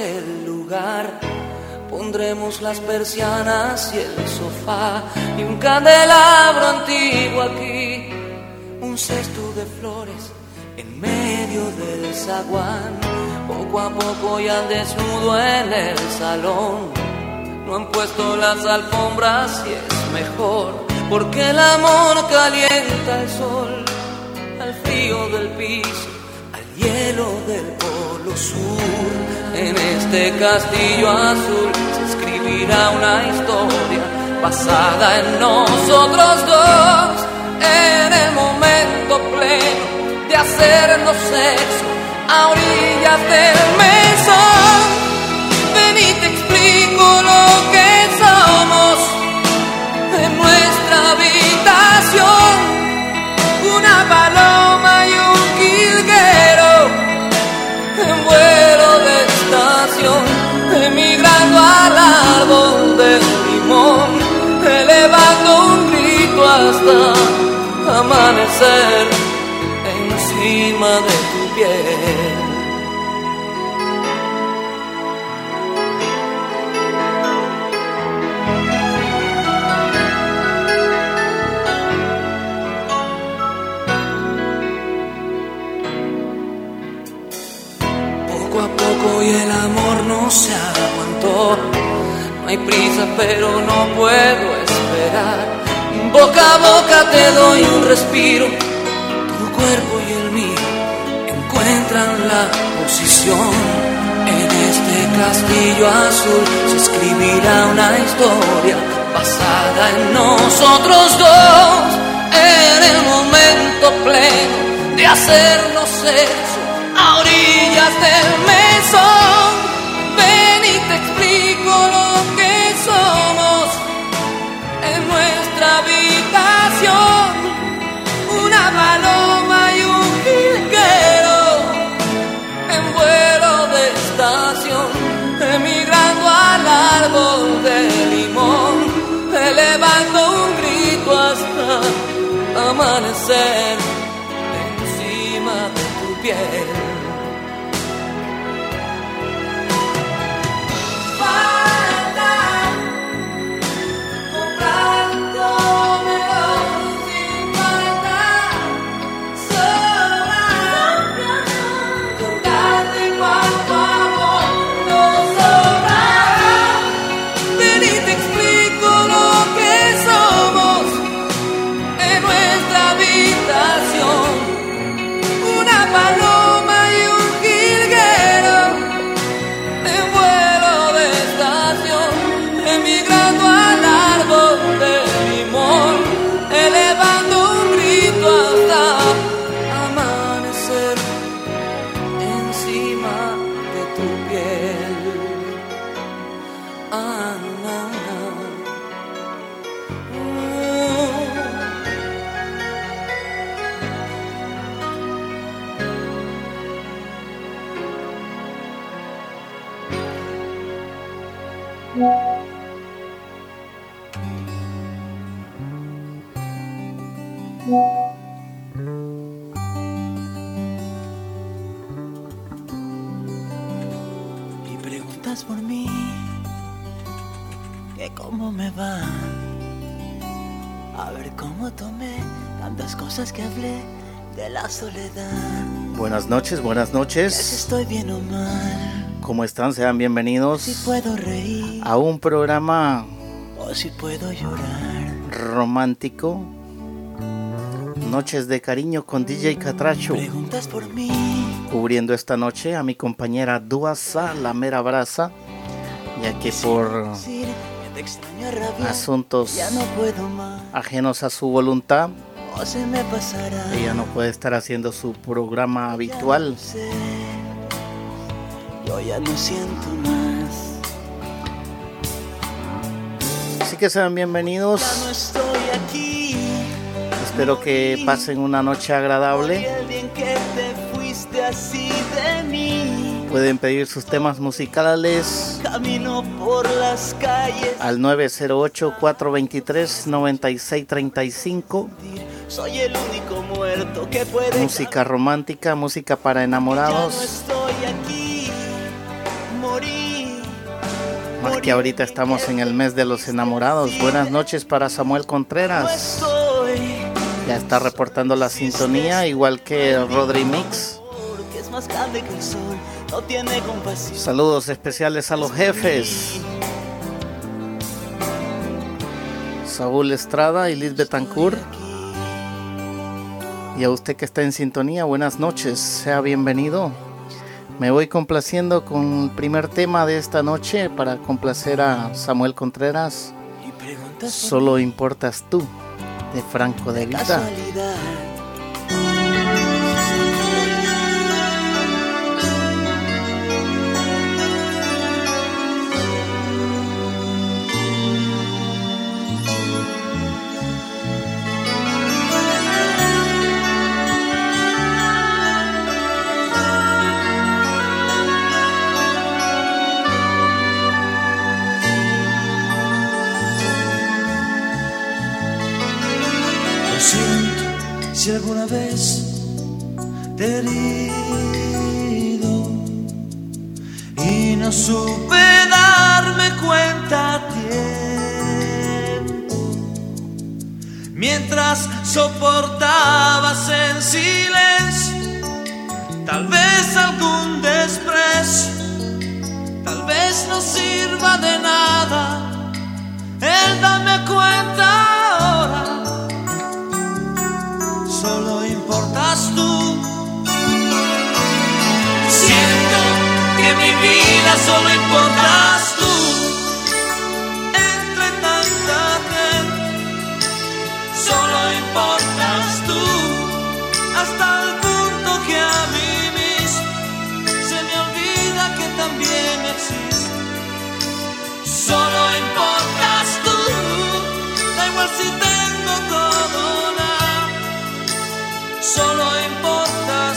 poco voy mostrándote el lugar. Pondremos las persianas y el sofá y un candelabro antiguo aquí, un cesto de flores en medio del zaguán. Poco a poco ya desnudo en el salón. No han puesto las alfombras y es mejor, porque el amor calienta el sol al frío del piso, al hielo del polo sur. En este castillo azul se escribirá una historia basada en nosotros dos, en el momento pleno de hacernos sexo a orillas del mesón. Ven y te explico lo que somos en nuestra habitación. Una paloma y emigrando al árbol del limón, elevando un grito hasta amanecer encima de tu piel. Y el amor no se aguantó. No hay prisa, pero no puedo esperar. Boca a boca te doy un respiro. Tu cuerpo y el mío encuentran la posición. En este castillo azul se escribirá una historia basada en nosotros dos. En el momento pleno de hacernos sexo a orillas del Ven y te explico lo que somos en nuestra habitación. Una paloma y un jilguero en vuelo de estación, emigrando al árbol de limón, elevando un grito hasta amanecer encima de tu piel. Va. A ver cómo tomé tantas cosas que hablé de la soledad. Buenas noches, buenas si noches. estoy bien o mal, ¿Cómo están? Sean si bienvenidos puedo reír a un programa o si puedo llorar. romántico. Noches de cariño con DJ Catracho. Preguntas por mí, Cubriendo esta noche a mi compañera Duasa, la mera brasa, ya que por asuntos ajenos a su voluntad, ella no puede estar haciendo su programa habitual. Así que sean bienvenidos. Espero que pasen una noche agradable. Así de mí. Pueden pedir sus temas musicales Camino por las calles. al 908-423-9635. Soy el único muerto que puede. Música romántica, música para Ya no enamorados. estoy aquí. morí. Más que ahorita estamos en el mes de los enamorados. Buenas noches para Samuel No Contreras. estoy, Ya está reportando la sintonía, igual que Rodri Mix. porque es más grande que el sol, no tiene compasión. Saludos especiales a los jefes. Saúl Estrada y Liz Betancourt. Y a usted que está en sintonía, buenas noches, sea bienvenido. Me voy complaciendo con el primer tema de esta noche para complacer a Samuel Contreras. Solo importas tú, de Franco de Vita. Si alguna vez te he herido y no supe darme cuenta a tiempo. Mientras soportabas en silencio, tal vez algún desprecio, tal vez no sirva de nada el darme cuenta Siento que mi vida solo importas tú. Entre tanta gente, solo importas tú. Hasta el punto que a mí mismo se me olvida que también existes. Solo importas tú, da igual si tengo solo importas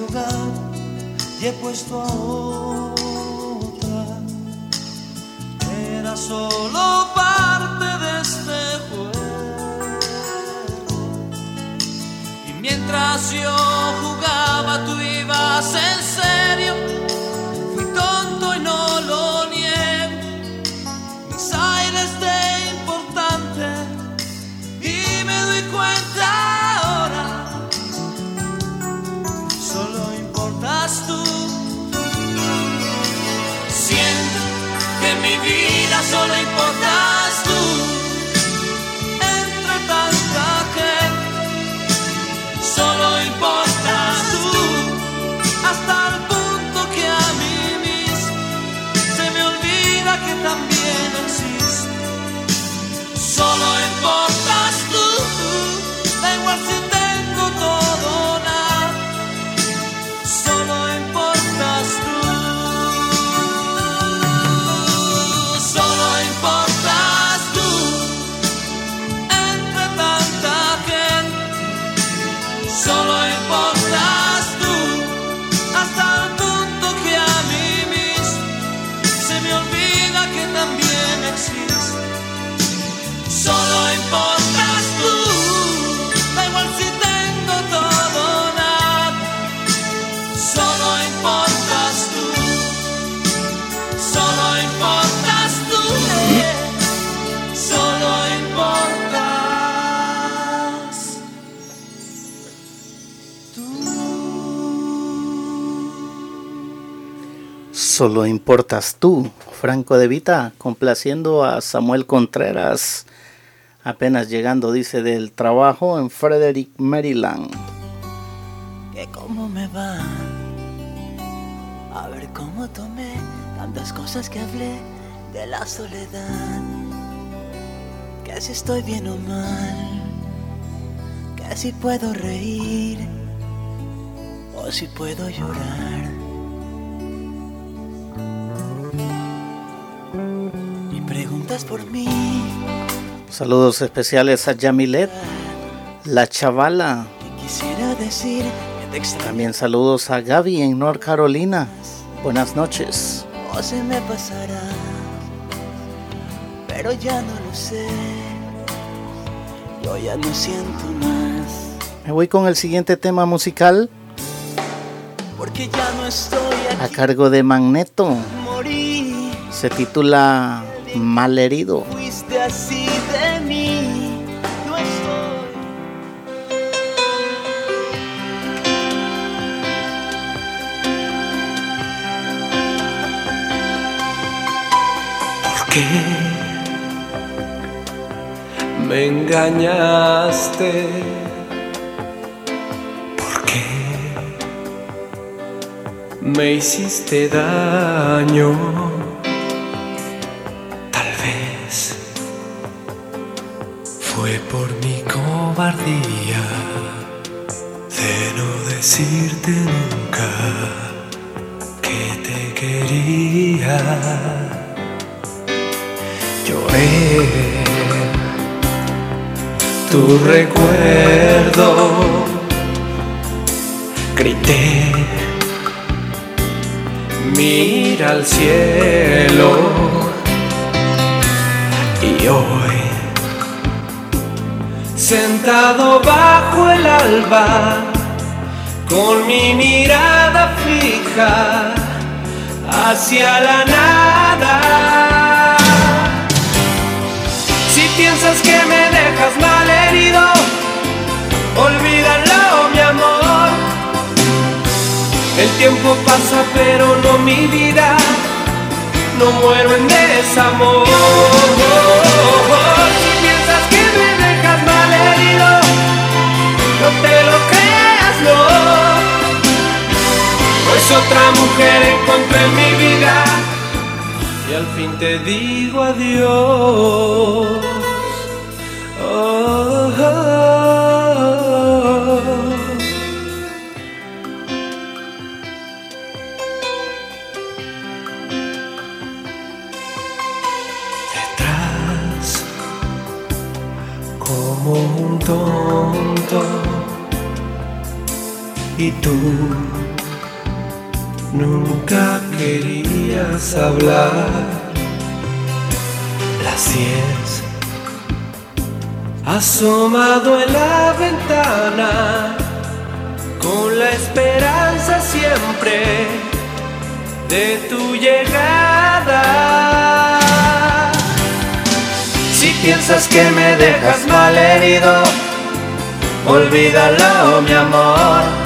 lugar ya he puesto a otra, era solo parte Yo jugaba, tú ibas en Solo importas tú, Franco de Vita, complaciendo a Samuel Contreras. Apenas llegando, dice, del trabajo en Frederick, Maryland. que cómo me va. A ver cómo tomé tantas cosas que hablé de la soledad. Que si estoy bien o mal, que si puedo reír o si puedo llorar. Y preguntas por mí, Saludos especiales a Yamilet, la chavala. También saludos a Gaby en North Carolina. Buenas noches. o se me pasará, pero ya no lo sé. Yo ya no siento más. Me voy con el siguiente tema musical. Porque ya no estoy aquí. A cargo de Magneto. Se titula Malherido. Así de mí. ¿Por qué me engañaste? ¿Por qué me hiciste daño? Cobardía de no decirte nunca que te quería. Lloré. Tu recuerdo, grité, mira al cielo. Y hoy, sentado bajo el alba, con mi mirada fija hacia la nada. Si piensas que me dejas mal herido, olvídalo, mi amor. El tiempo pasa, pero no mi vida. No muero en desamor. Pues otra mujer encontré en mi vida y al fin te digo adiós. Detrás, como un tonto, y tú nunca querías hablar. Las diez, asomado en la ventana, con la esperanza siempre de tu llegada. Si piensas que me dejas mal herido, olvídalo, mi amor.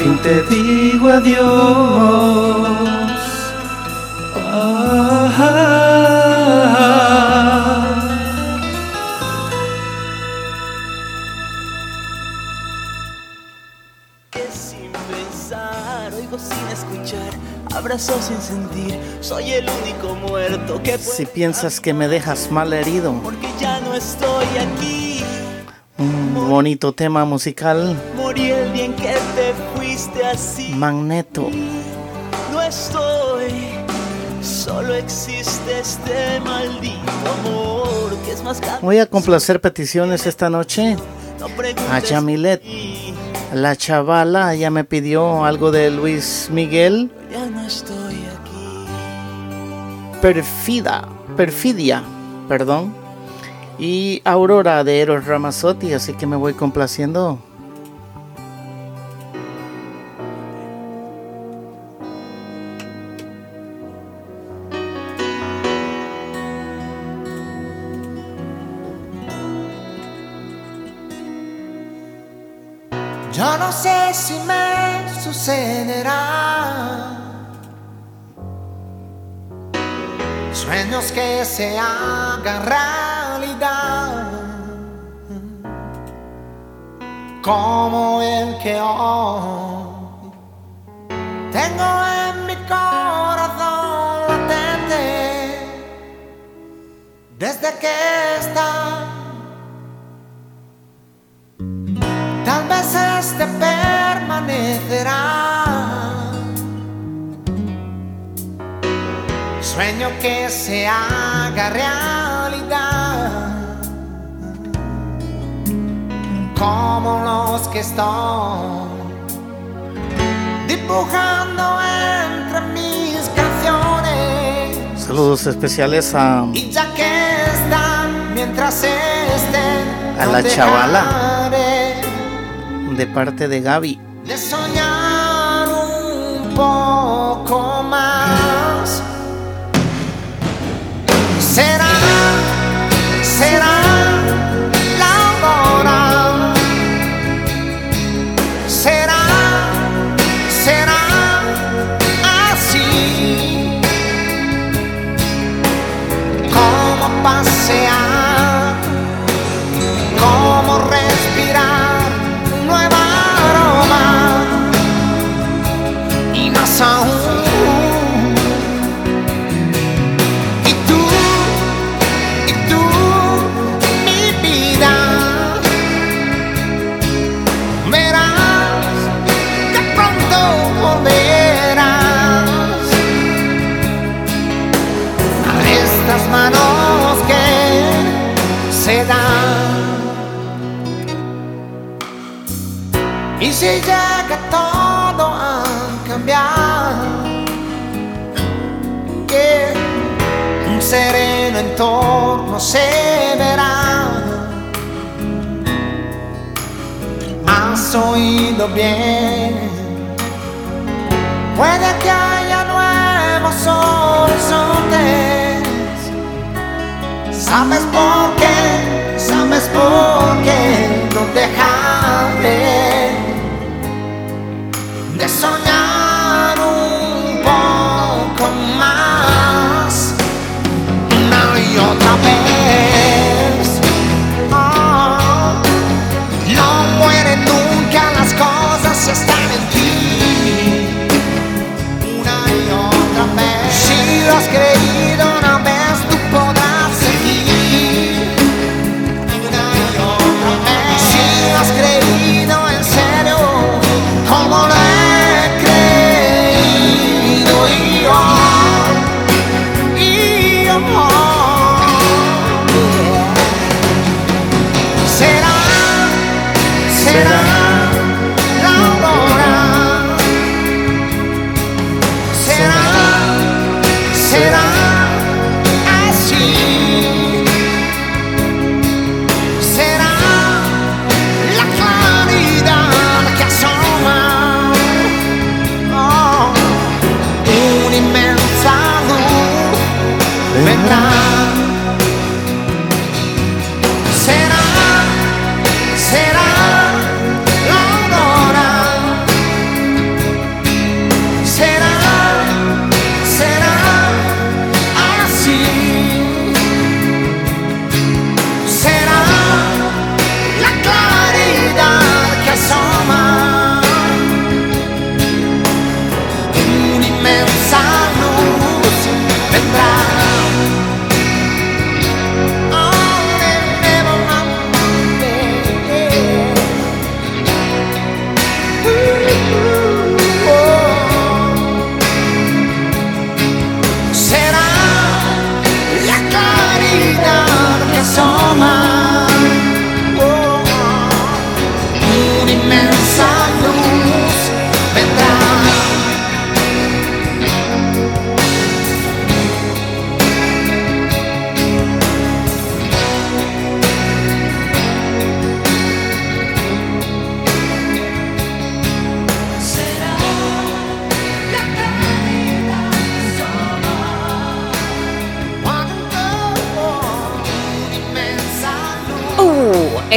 Fin te digo adiós. Ah, Que sin pensar, oigo sin escuchar, abrazo sin sentir, soy el único muerto que Si piensas que me dejas mal herido, porque ya no estoy aquí. un bonito tema musical, Magneto. No estoy, solo existe este maldito amor que es más. Voy a complacer peticiones esta noche. A Yamilet. La chavala ya me pidió algo de Luis Miguel. Ya no estoy aquí. Perfida, Perfidia, perdón. Y Aurora de Eros Ramazzotti, así que me voy complaciendo. Se hagan realidad. Como el que hoy tengo en mi corazón latente. Desde que está tal vez este permanecerá. Sueño que se haga realidad, como los que estoy dibujando entre mis canciones. Saludos especiales a, Y ya que están mientras estén, A no la chavala. de parte de Gaby. de soñar un poco Si llega todo a cambiar, que un sereno entorno se verá. Has oído bien, puede que haya nuevos horizontes. ¿Sabes por qué? ¿Sabes por qué no dejaré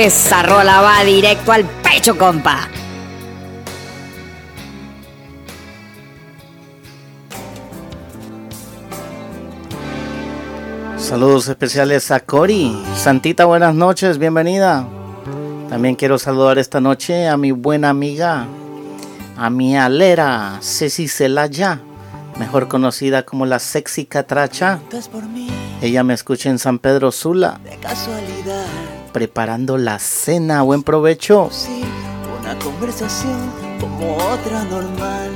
Esa rola va directo al pecho, compa. Saludos especiales a Cori. Santita, buenas noches, bienvenida. También quiero saludar esta noche a mi buena amiga, a mi alera, Ceci Celaya, mejor conocida como la Sexy Catracha. Ella me escucha en San Pedro Sula. De casualidad. Preparando la cena. Buen provecho. una conversación como otra normal.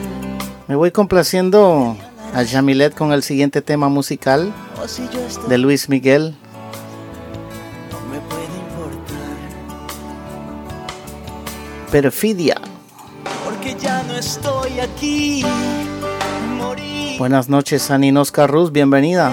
Me voy complaciendo a Jamilet con el siguiente tema musical de Luis Miguel. No me puede importar. Perfidia. Porque ya no estoy aquí. Buenas noches, Aninos Carrus, bienvenida.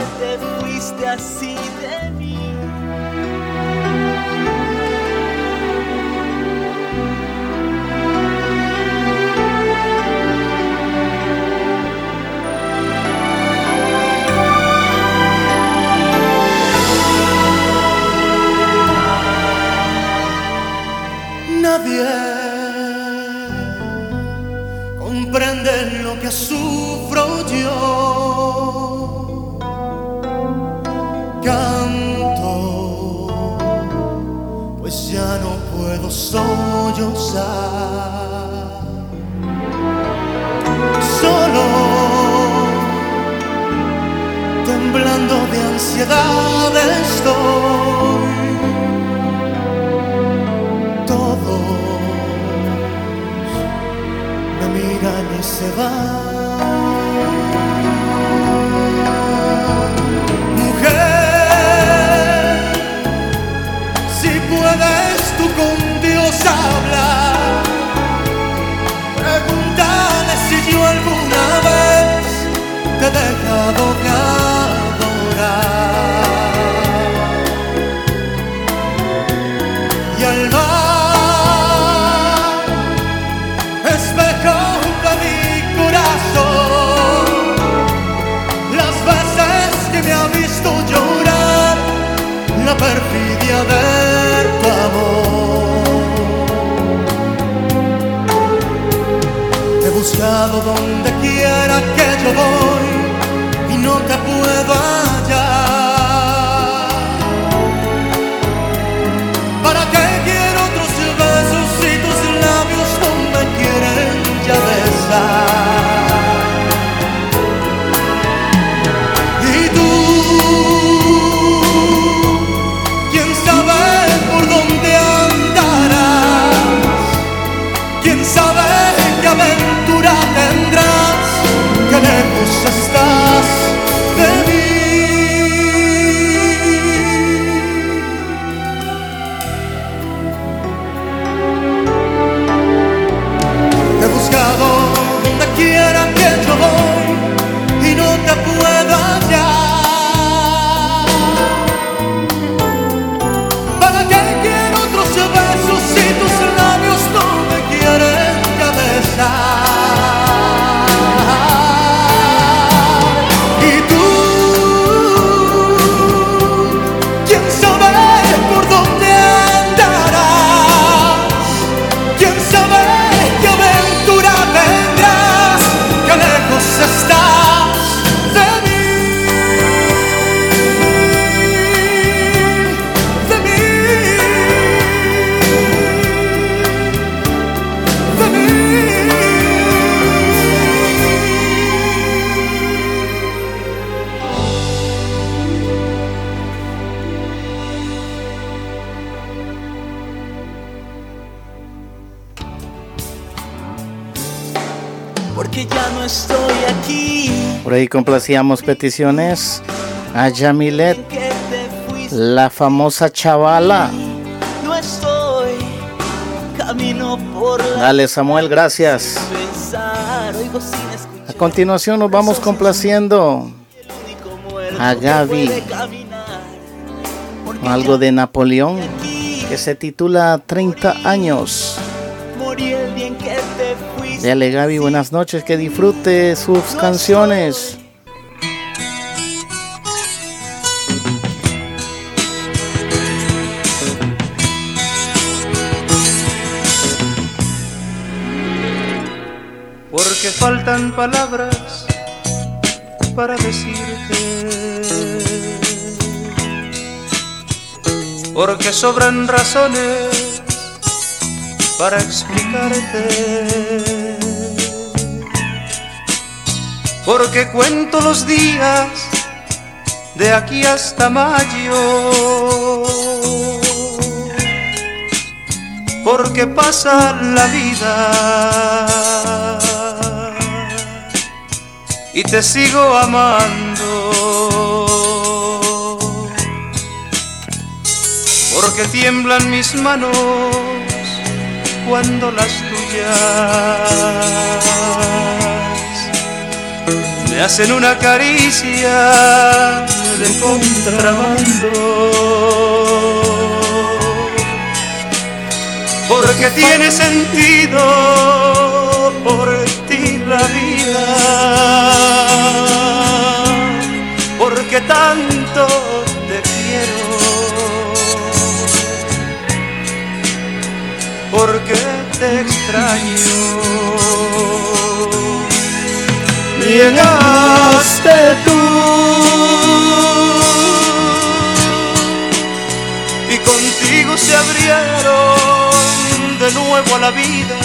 Donde quiera que yo voy y no te puedo Ahí complacíamos peticiones a fuiste. la famosa chavala. Dale Samuel, gracias. A continuación nos vamos complaciendo a Gaby. algo de Napoleón que se titula 30 años. Dale Gaby, buenas noches, que disfrute sus canciones. Porque sobran razones para explicarte. Porque cuento los días de aquí hasta mayo. Porque pasa la vida y te sigo amando. Porque tiemblan mis manos cuando las tuyas me hacen una caricia de contrabando. Porque tiene sentido por ti la vida. Porque tanto Porque te extraño. Llegaste tú. Y contigo se abrieron de nuevo a la vida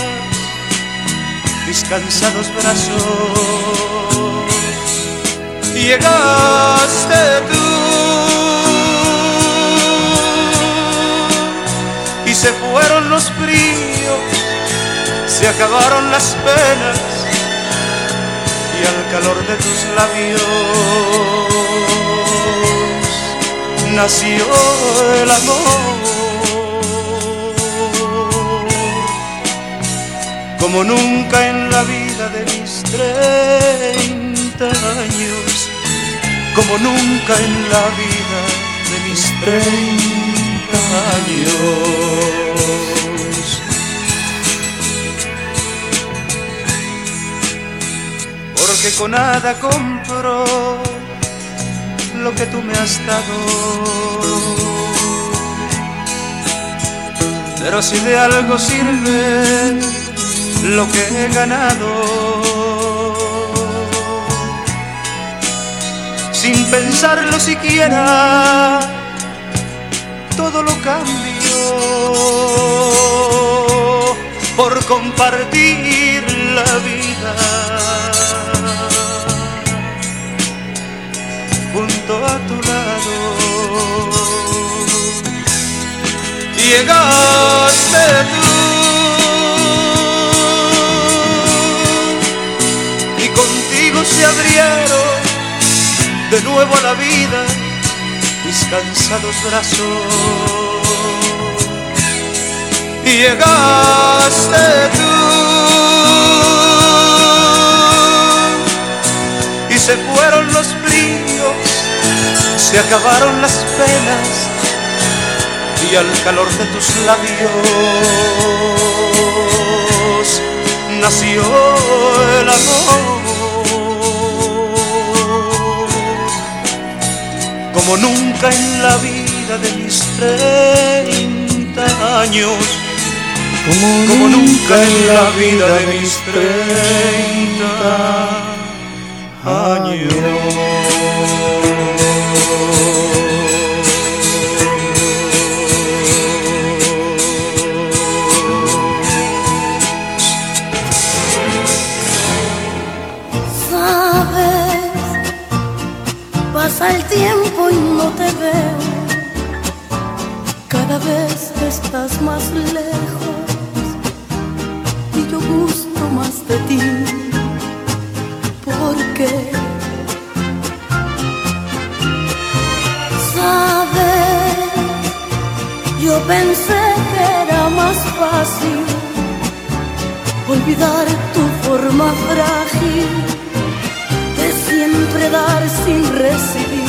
mis cansados brazos. Llegaste tú se fueron los fríos, se acabaron las penas y al calor de tus labios nació el amor. Como nunca en la vida de mis treinta años, como nunca en la vida de mis treinta años. Porque con nada compro lo que tú me has dado. Pero si de algo sirve lo que he ganado, sin pensarlo siquiera, todo lo cambio por compartir la vida Llegaste tú y contigo se abrieron de nuevo a la vida mis cansados brazos. Llegaste tú y se fueron los se acabaron las penas y al calor de tus labios nació el amor. Como nunca en la vida de mis treinta años, como nunca en la vida de mis treinta Sabes, más lejos y yo gusto más de ti. ¿Por qué? Sabes, yo pensé que era más fácil olvidar tu forma frágil de siempre dar sin recibir.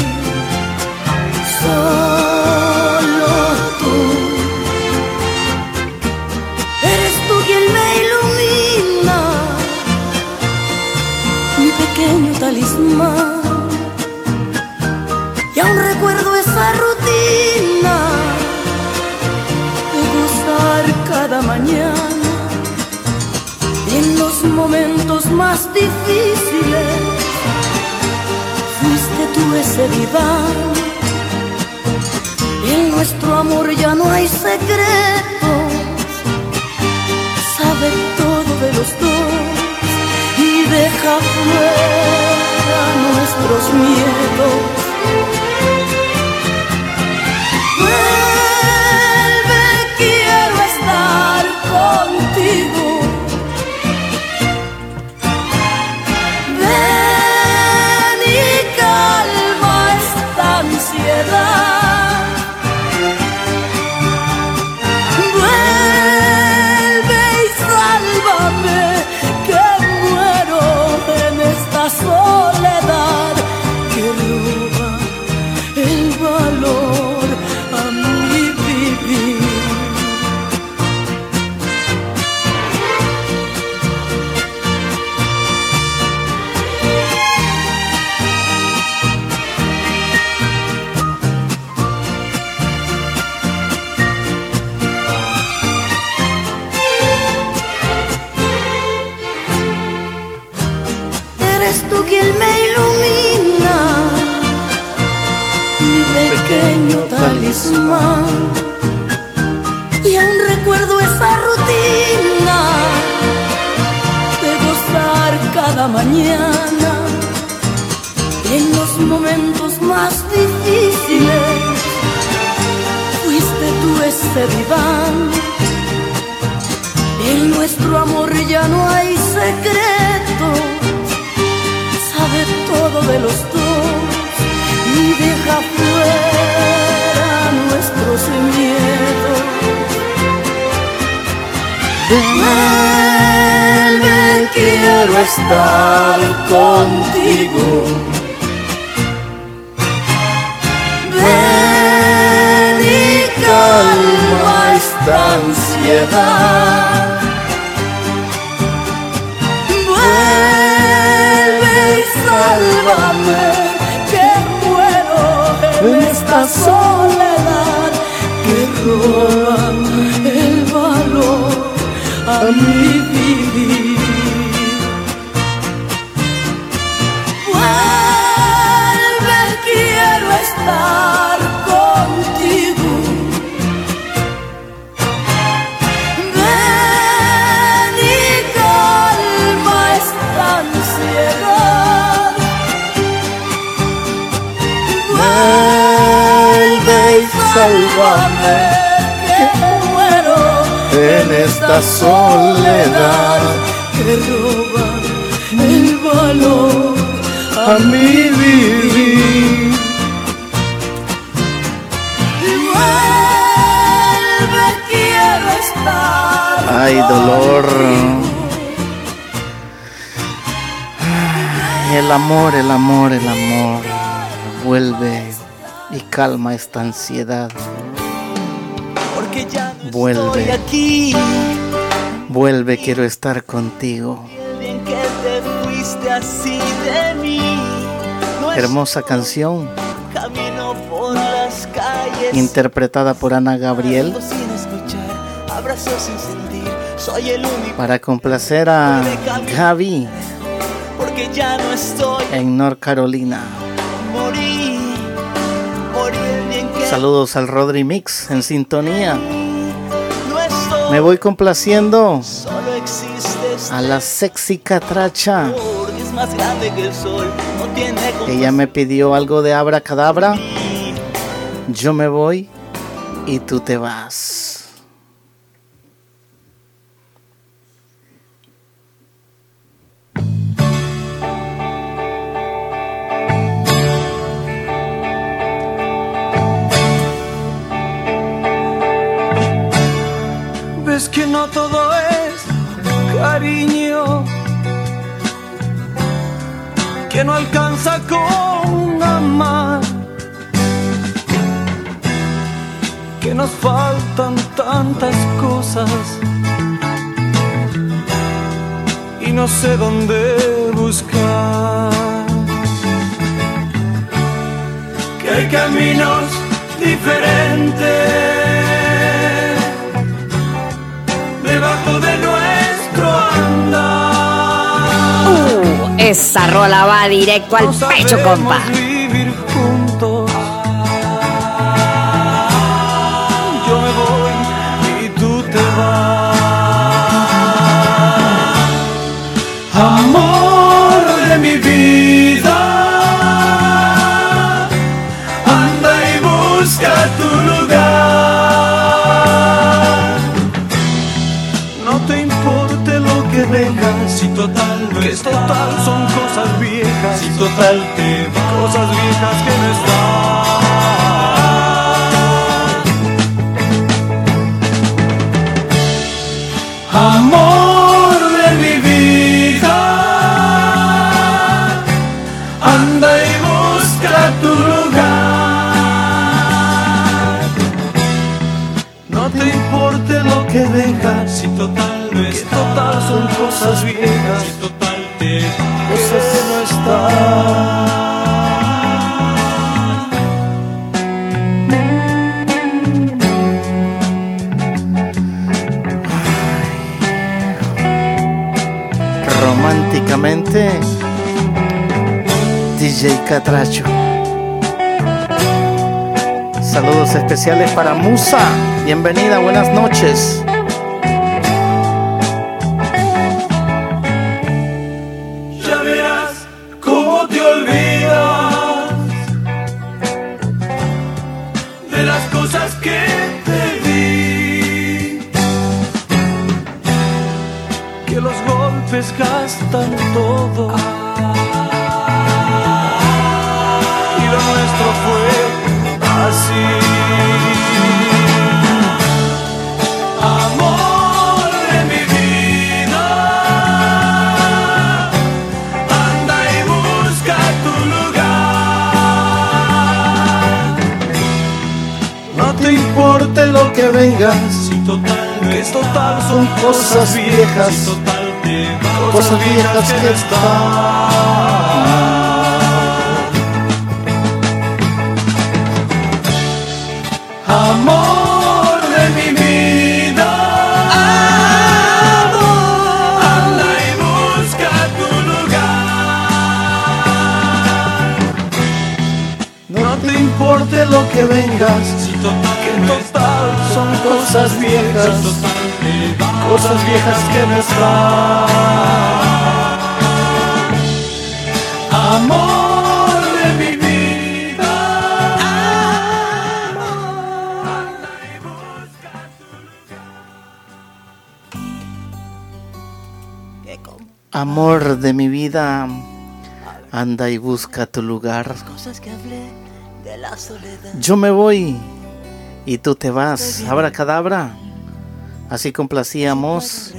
Y aún recuerdo esa rutina de gozar cada mañana y en los momentos más difíciles. Fuiste tú ese diván. En nuestro amor ya no hay secretos, sabe todo de los dos y deja fuera nuestros miedos. Eres tú quien me ilumina, mi pequeño talismán. Y aún recuerdo esa rutina de gozar cada mañana. En los momentos más difíciles fuiste tú ese diván. En nuestro amor ya no hay secreto sabe todo de los dos y deja fuera nuestros miedos. Vuelve, quiero estar contigo. Ven y calma esta ansiedad. Esta soledad que roba el valor a mi vivir. Que muero En esta soledad que roba el valor a mi vivir. Vuelve, quiero estar Ay, dolor. Ay, El amor, el amor, el amor. Vuelve y calma esta ansiedad. Vuelve. estoy aquí. Vuelve, quiero estar contigo. Hermosa canción, camino por las calles. interpretada por Ana Gabriel, para complacer a Gaby porque ya no estoy. en North Carolina. Saludos al Rodri Mix en sintonía. Me voy complaciendo a la sexy catracha. Ella me pidió algo de abracadabra. Yo me voy y tú te vas. Directo al pecho, compa. Si total no que está. total son cosas viejas, DJ Catracho. Saludos especiales para Musa. Bienvenida, buenas noches. Cosas viejas, total vas. Cosas viejas que están. Amor de mi vida, anda y busca tu lugar. No te importe lo que vengas, Si total que no total son cosas viejas, cosas viejas que no están. Amor de mi vida. que con Amor de mi vida, anda y busca tu lugar. Yo me voy y tú te vas. Abra cadabra. Así complacíamos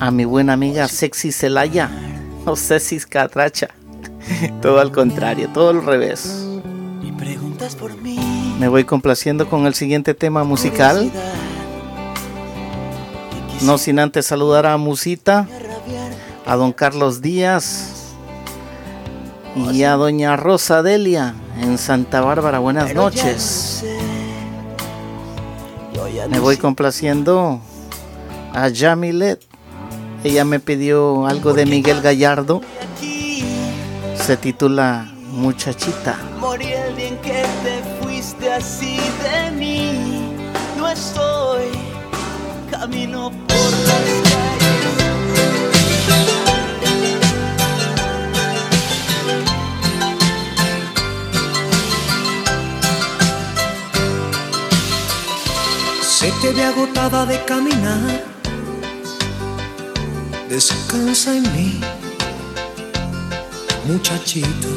a mi buena amiga Sexy Celaya o Ceci Catracha. Todo al contrario, todo al revés. Me voy complaciendo con el siguiente tema musical. No sin antes saludar a Musita, a don Carlos Díaz y a doña Rosa Delia en Santa Bárbara. Buenas noches. Me voy complaciendo a Yamilet. Ella me pidió algo de Miguel Gallardo. Se titula Muchachita. Morí el día en que te fuiste así de mí. No estoy, camino Se te ve agotada de caminar. Descansa en mí, muchachita.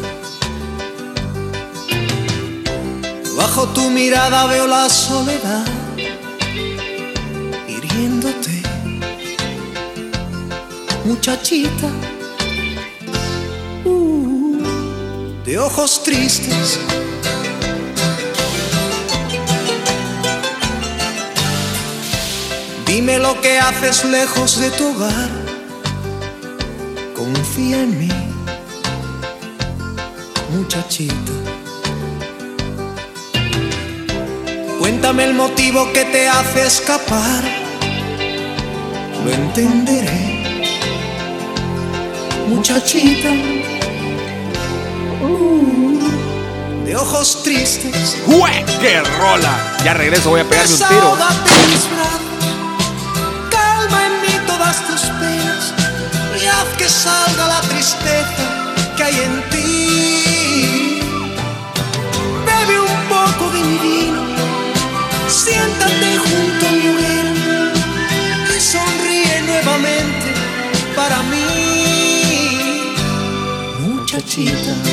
Bajo tu mirada veo la soledad hiriéndote, muchachita. Uh, de ojos tristes. Dime lo que haces lejos de tu hogar. Confía en mí, muchachito. Cuéntame el motivo que te hace escapar. Lo entenderé, muchachita. Uh, de ojos tristes. ¡Jue! ¡Qué rola! Ya regreso, voy a pegarme un tiro más te esperas y haz que salga la tristeza que hay en ti. Bebe un poco de mi vino, siéntate junto a mi orera y sonríe nuevamente para mí, muchachita.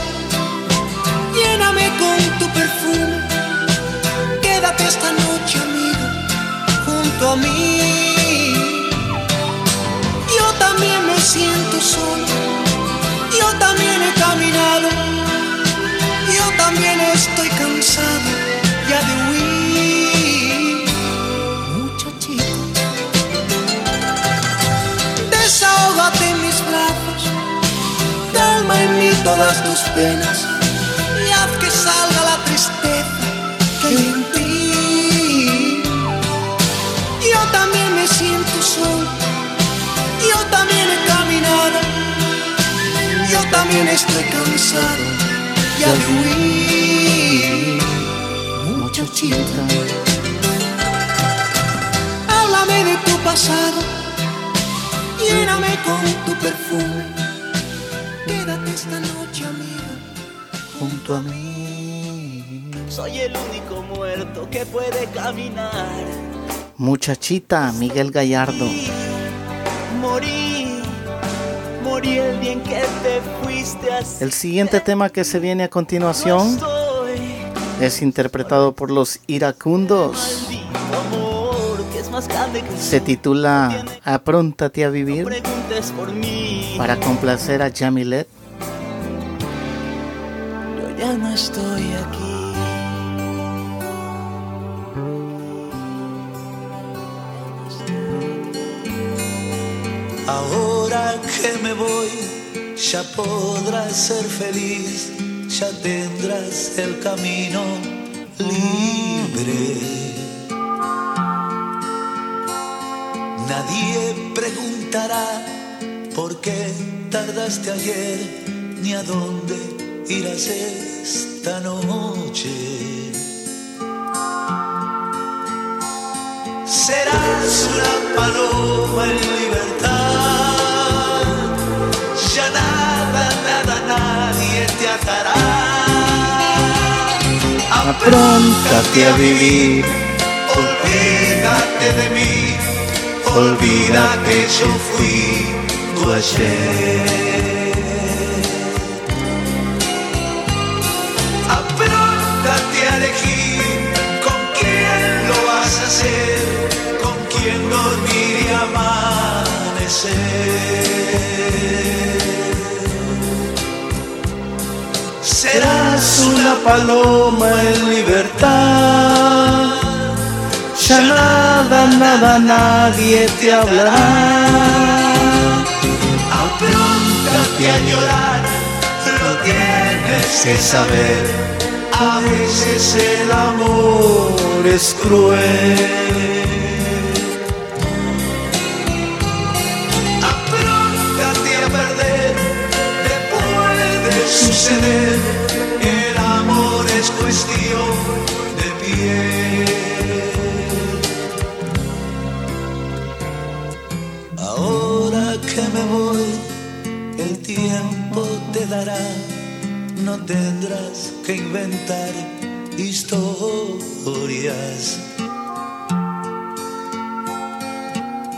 lléname con tu perfume. Quédate esta noche, amiga, junto a mí. Yo también me siento solo, yo también he caminado, yo también estoy cansado ya de huir. Muchachita, desahógate en mis brazos, calma en mí todas tus penas también estoy cansado ya de huir. Muchachita, háblame de tu pasado, lléname con tu perfume, quédate esta noche amiga junto a mí. Soy el único muerto que puede caminar. Muchachita, Miguel Gallardo. Morí, El siguiente tema que se viene a continuación es interpretado por los iracundos. Se titula Apróntate a vivir para complacer a Jamilet. Yo ya no estoy aquí. Ahora que me voy, ya podrás ser feliz, ya tendrás el camino libre. Nadie preguntará por qué tardaste ayer, ni a dónde irás esta noche. Serás una paloma en libertad. Te atará. Apróntate a vivir, Olvídate de mí. Olvida que yo fui tu ayer. Paloma en libertad. ya nada, nada, nadie te hablará. Apróntate a llorar, lo tienes que saber. A veces el amor es cruel. Apróntate a perder, te puede suceder. No tendrás que inventar historias.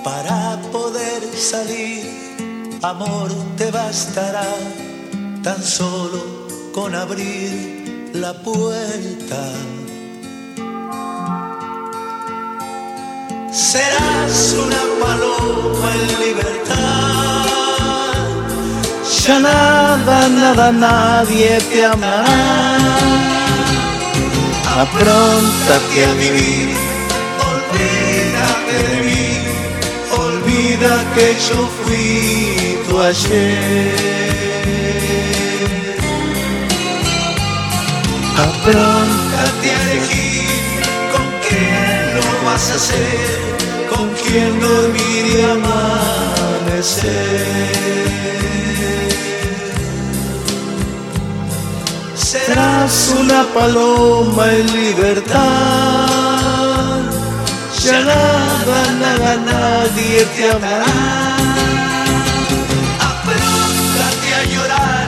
Para poder salir, amor te bastará, tan solo con abrir la puerta. Serás una paloma en libertad. Ya nada, nada, nadie te amará. Apróntate a vivir, Olvídate de mí, olvida que yo fui tu ayer. Apróntate a elegir con quién lo vas a hacer, con quién dormir y amanecer. Serás una paloma en libertad, ya nada, nada, nadie te amará. Apróntate a llorar,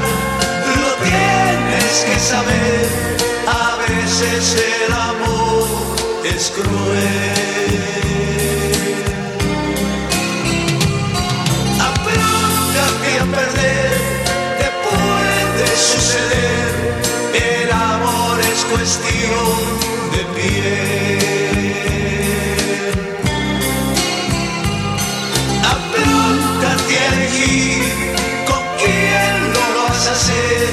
lo tienes que saber. A veces el amor es cruel. Cuestión de piel. Apróntate a elegir con quién lo vas a hacer,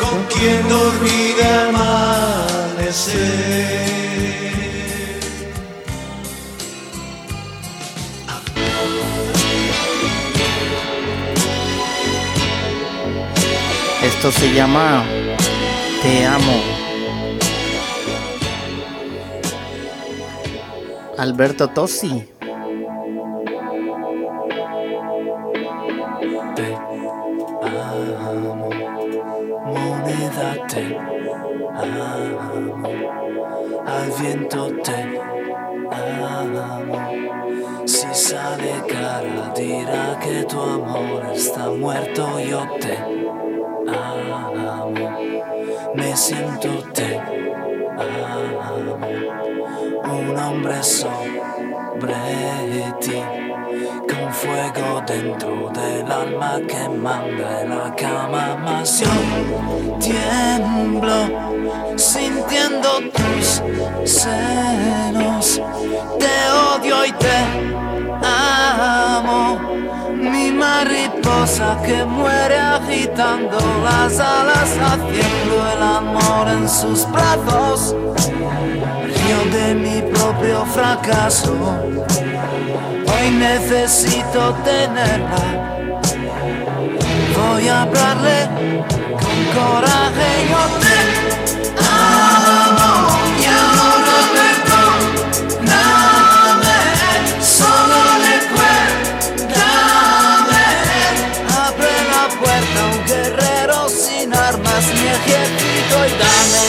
con quién dormir amanecer. Esto se llama Te amo. Alberto Tossi. Manda en la cama más yo tiemblo sintiendo tus senos. Te odio y te amo. Mi mariposa que muere agitando las alas haciendo el amor en sus brazos. Río de mi propio fracaso. Hoy necesito tenerla. Voy a hablarle con coraje. Yo te amo y ahora perdóname. Solo recuérdame. Abre la puerta un guerrero sin armas ni ejército y dame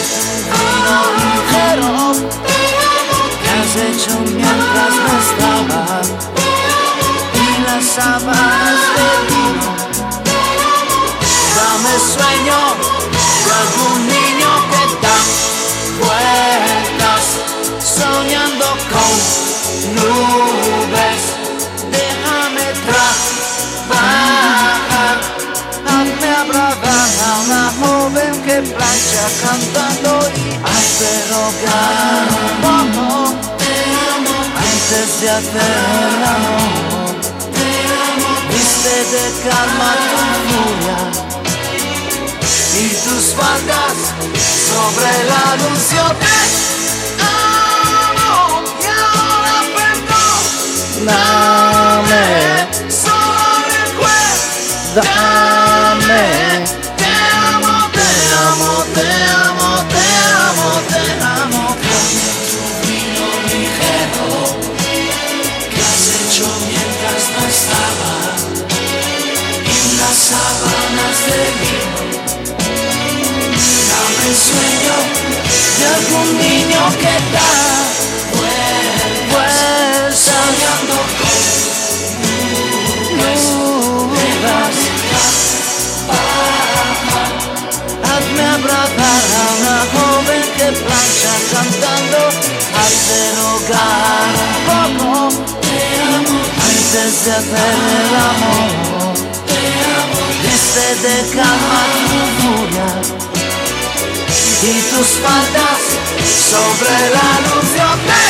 vino ligero que has hecho mientras no estaba y las sábanas de sueño de algún niño que da vueltas soñando con nubes. Déjame trabajar, hazme abrazar a una joven que plancha cantando y hace rogar un poco antes de hacer el amor. Viste de calma tu furia y tus faldas sobre la luz yo te amo y ahora perdóname. Solo recuérdame. Algún niño que da vueltas soñando con nubes. Hazme abrazar a una joven que plancha cantando hacer hogar un poco antes de hacer el amor. Viste de cama tu furia y tus faldas sobre la luz yo te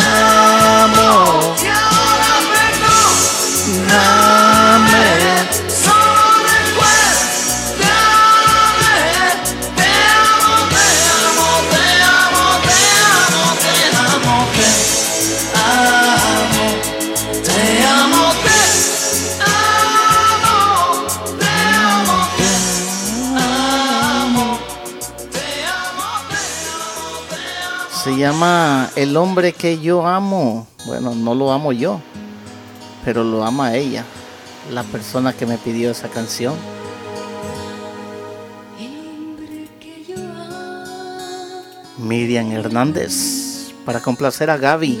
amo. Y ahora perdóname. se llama El hombre que yo amo. Bueno, no lo amo yo, pero lo ama ella, la persona que me pidió esa canción. Miriam Hernández, para complacer a Gaby.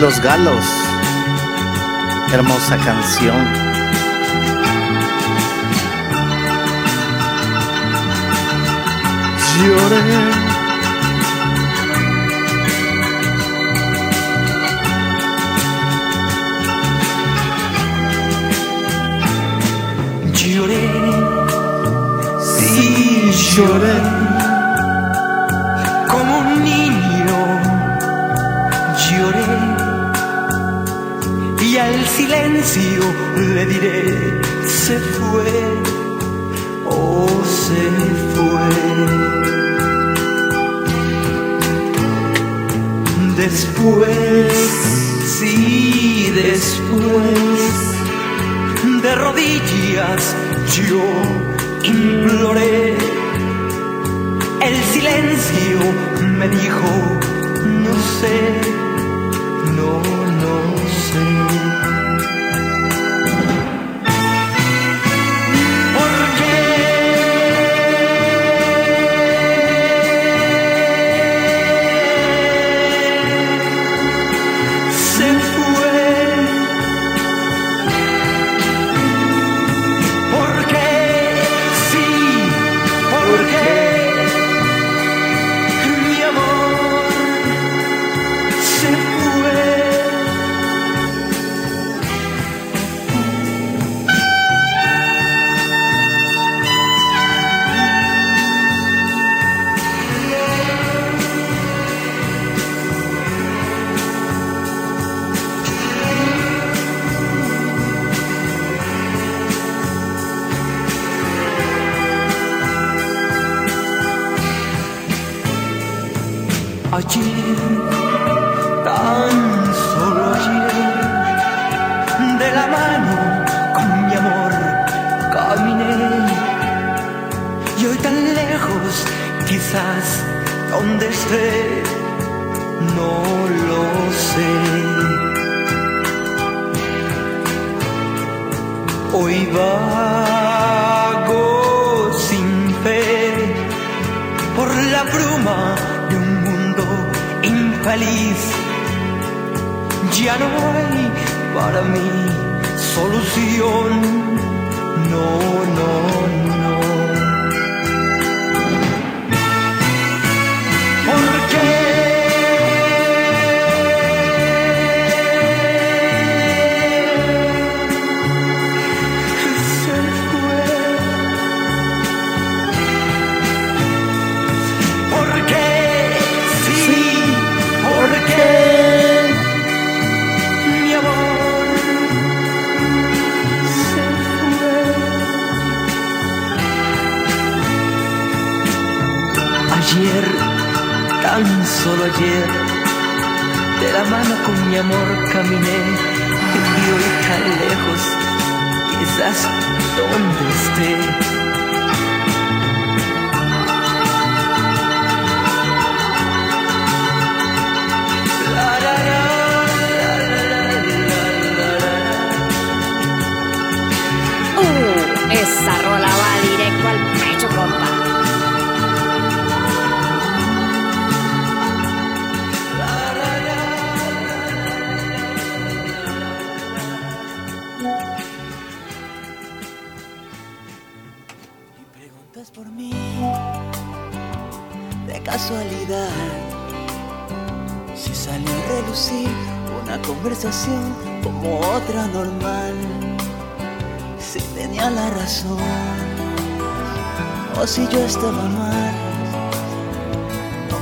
Los Galos. Hermosa canción. Lloré. lloré, sí lloré. silencio le diré, se fue, oh se fue. Después, sí, después, de rodillas yo imploré. El silencio me dijo, no sé, no, no sé.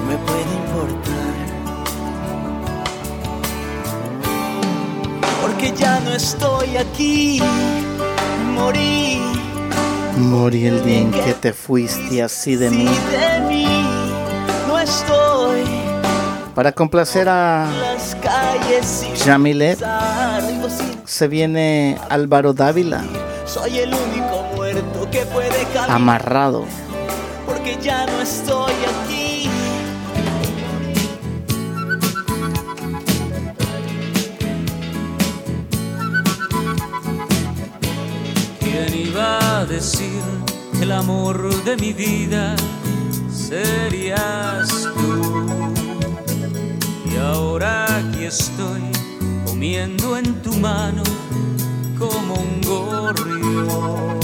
Me puede importar. Porque ya no estoy aquí. Morí. Morí el día en que te fuiste así de mí. Si de mí no estoy Para complacer a sí, se viene Álvaro Dávila, soy el único muerto que puede amarrado. porque ya no estoy a decir que el amor de mi vida serías tú? Y ahora aquí estoy comiendo en tu mano como un gorrión.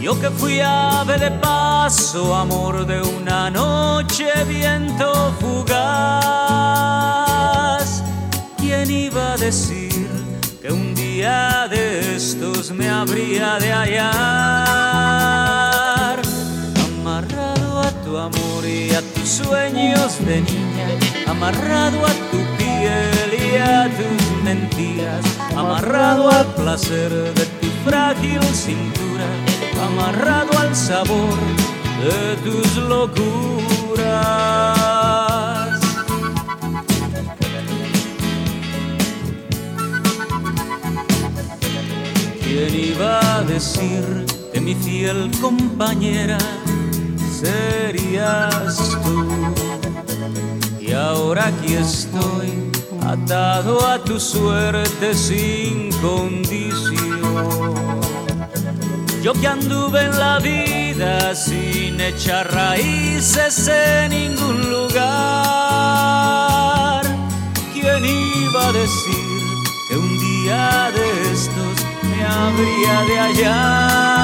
Yo que fui ave de paso, amor de una noche, viento fugaz. ¿Quién iba a decir que un día de estos me habría de hallar? Amarrado a tu amor y a tus sueños de niña, amarrado a tu piel y a tus mentiras, amarrado al placer de tu frágil cintura, amarrado al sabor de tus locuras. ¿Quién iba a decir que mi fiel compañera serías tú? Y ahora aquí estoy, atado a tu suerte sin condición. Yo que anduve en la vida sin echar raíces en ningún lugar. ¿Quién iba a decir que un día de estos me habría de hallar?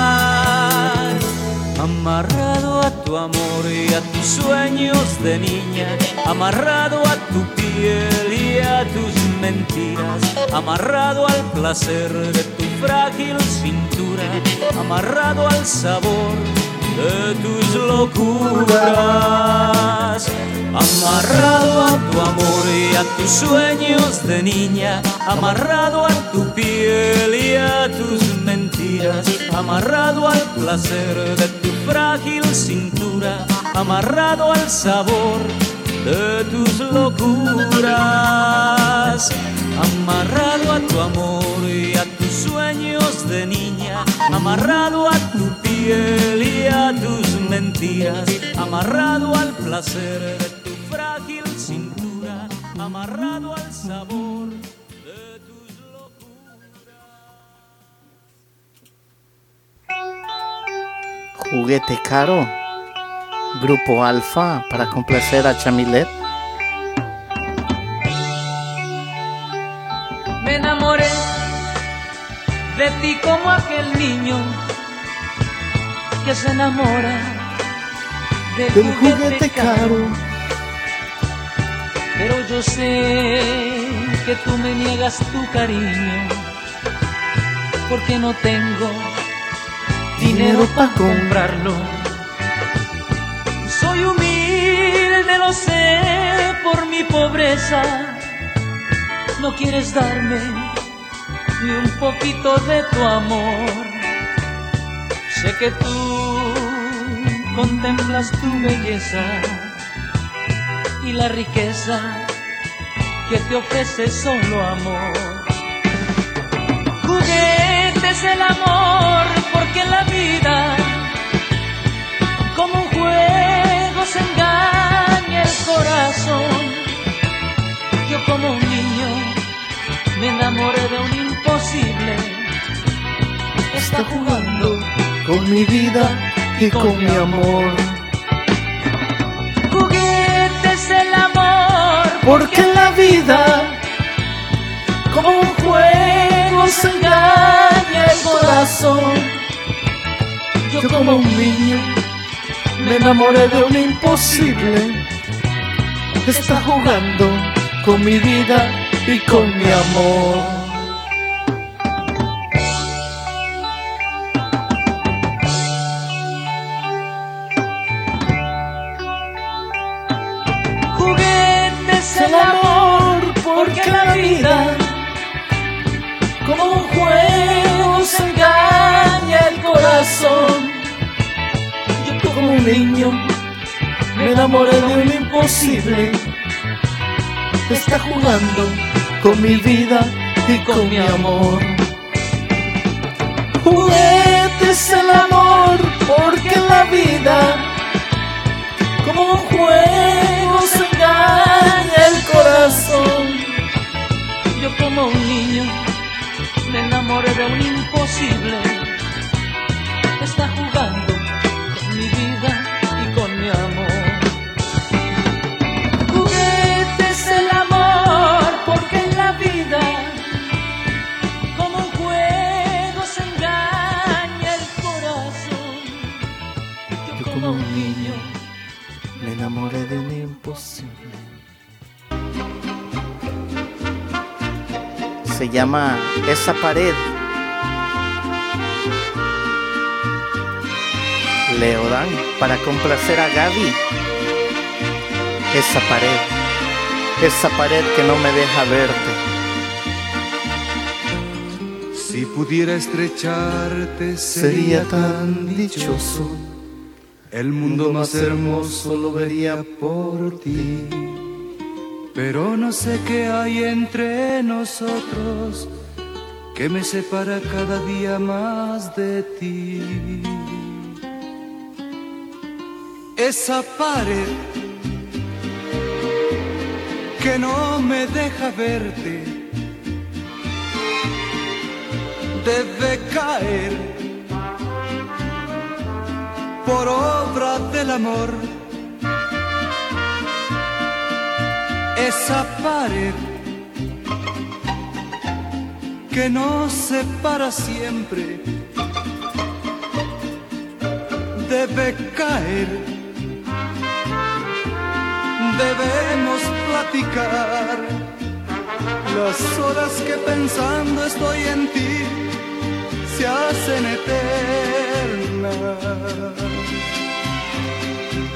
Amarrado a tu amor y a tus sueños de niña, amarrado a tu piel y a tus mentiras, amarrado al placer de tu frágil cintura, amarrado al sabor de tus locuras, amarrado a tu amor y a tus sueños de niña, amarrado a tu piel y a tus mentiras, amarrado al placer de tu frágil cintura, amarrado al sabor de tus locuras, amarrado a tu amor y a sueños de niña, amarrado a tu piel y a tus mentiras, amarrado al placer de tu frágil cintura, amarrado al sabor. de tus Juguete caro. Grupo Alfa para complacer a Chamilet. De ti como aquel niño que se enamora del, Del juguete, caro. Pero yo sé que tú me niegas tu cariño porque no tengo dinero para comprarlo. Soy humilde, lo sé, por mi pobreza. No quieres darme ni un poquito de tu amor. Sé que tú contemplas tu belleza y la riqueza que te ofrece solo amor. Juguete es el amor porque la vida como un juego se engaña el corazón. Yo como un me enamoré de un imposible. Está jugando Con mi vida y con mi amor. Juguete es el amor Porque en la vida, como un juego, se engaña el corazón. Yo como un niño me enamoré de un imposible. Está jugando con mi vida y con mi amor. Juguete es el amor porque la vida como un juego se engaña el corazón. Yo como un niño me enamoré de un imposible. Está jugando con mi vida y con mi amor. Juguete es el amor porque la vida como un juego se engaña el corazón. Yo como un niño me enamoré de un imposible. Está jugando Se llama Esa pared. Leodán para complacer a Gaby. Esa pared. Esa pared que no me deja verte. Si pudiera estrecharte Sería tan dichoso. El mundo más hermoso lo vería por ti. Pero no sé qué hay entre nosotros que me separa cada día más de ti. Esa pared que no me deja verte debe caer por obra del amor. Esa pared que nos separa siempre debe caer. Debemos platicar las horas que pensando estoy en ti se hacen eternas.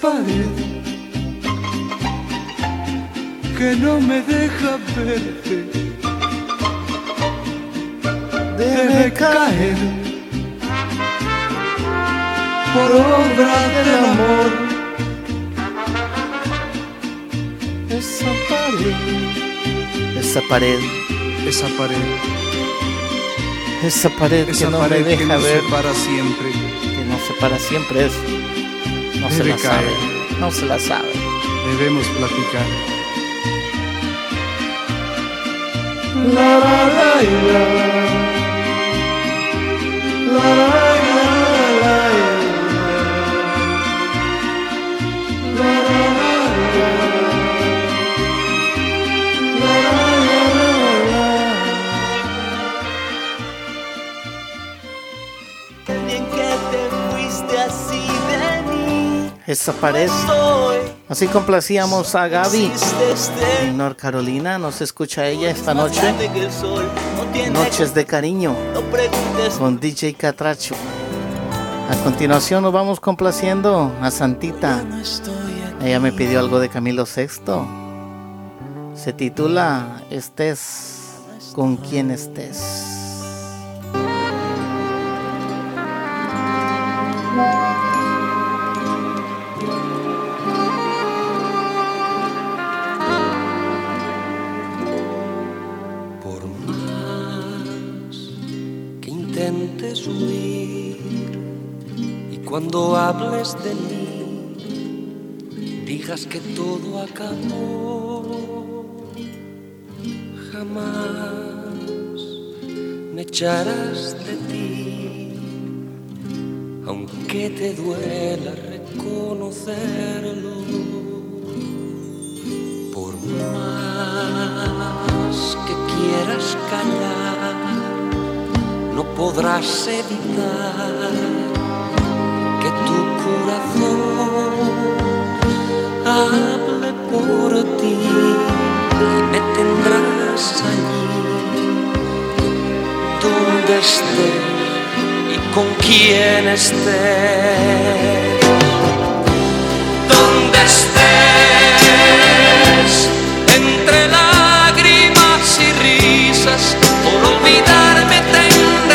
Pared que no me deja verte debe caer por obra del amor. Esa pared, esa pared, esa pared, esa pared esa que no pared me deja que nos ver, separa siempre. que no se para siempre. No se la caer. sabe, no se la sabe. Debemos platicar. La la la la. La la la la mí. Esa pared. Soy Así complacíamos a Gaby en North Carolina. Nos escucha ella esta noche. Noches de cariño con DJ Catracho. A continuación nos vamos complaciendo a Santita. Ella me pidió algo de Camilo VI. Se titula Estés con quien estés. Y cuando hables de mí digas que todo acabó, jamás me echarás de ti, aunque te duela reconocerlo. Por más que quieras callar, no podrás evitar que tu corazón hable por ti. Y me tendrás allí donde estés y con quien estés donde estés, entre lágrimas y risas, por olvidarme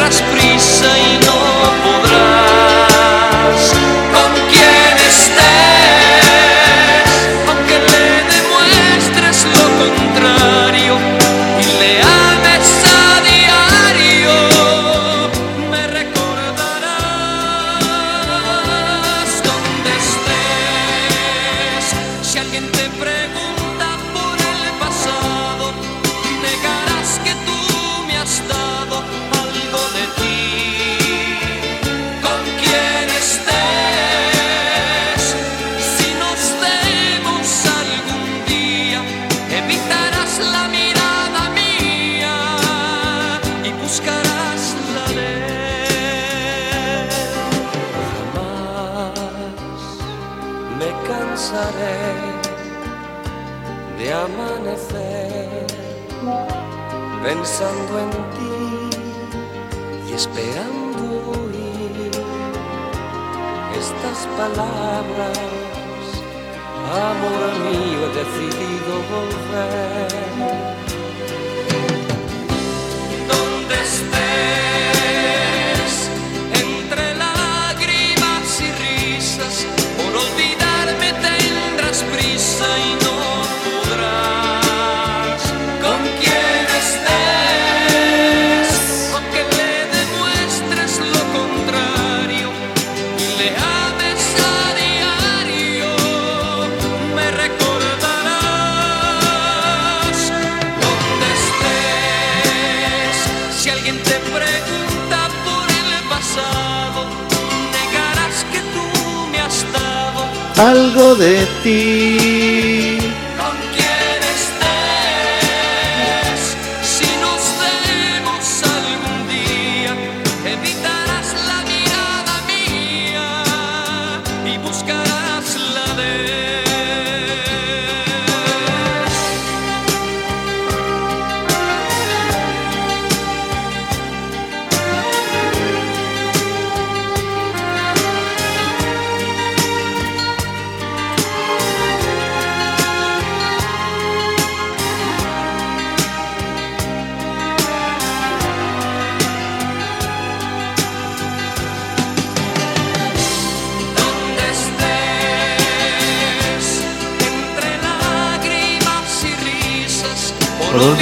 tendrás prisa y Algo de ti.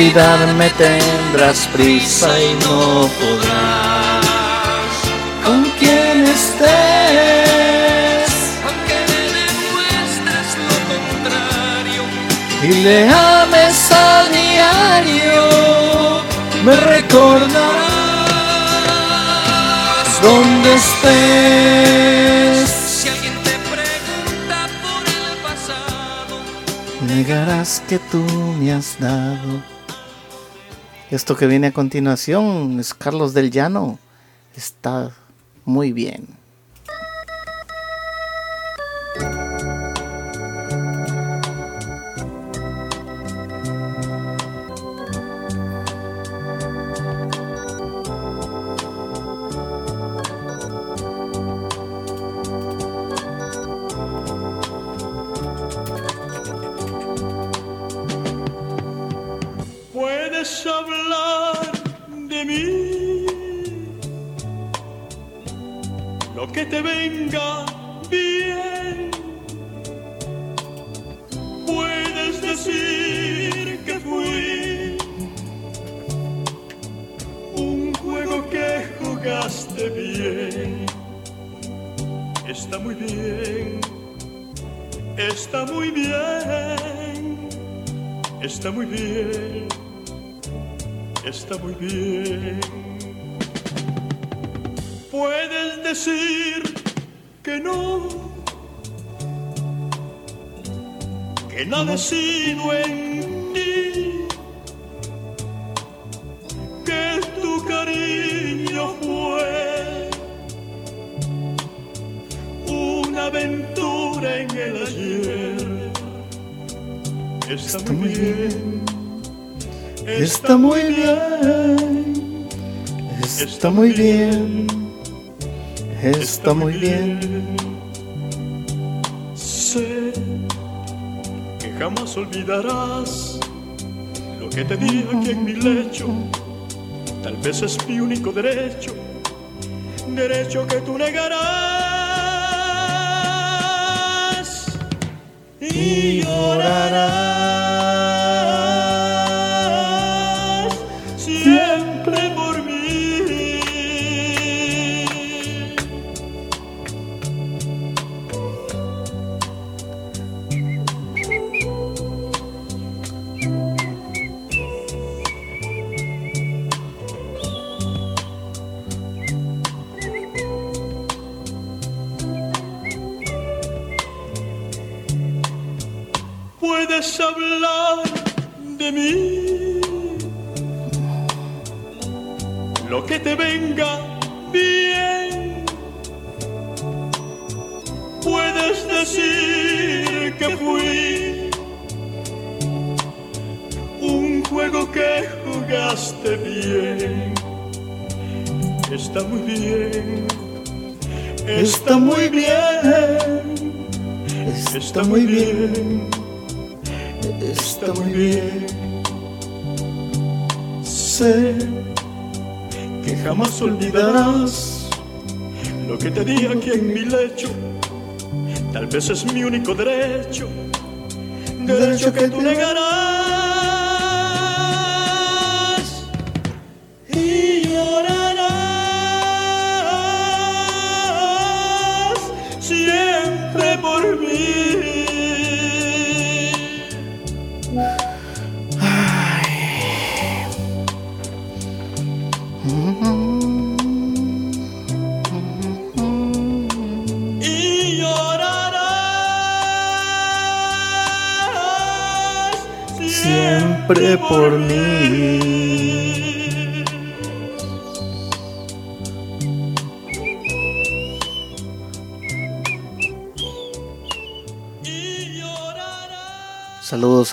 Olvidarme tendrás prisa y no podrás. Con quien estés, aunque me demuestres lo contrario. y le ames a diario, me recordarás donde estés. Si alguien te pregunta por el pasado, Negarás que tú me has dado. Esto que viene a continuación es Carlos del Llano. Está muy bien. Está muy bien. Está muy bien. Sé que jamás olvidarás lo que te di aquí en mi lecho. Tal vez es mi único derecho, derecho que tú negarás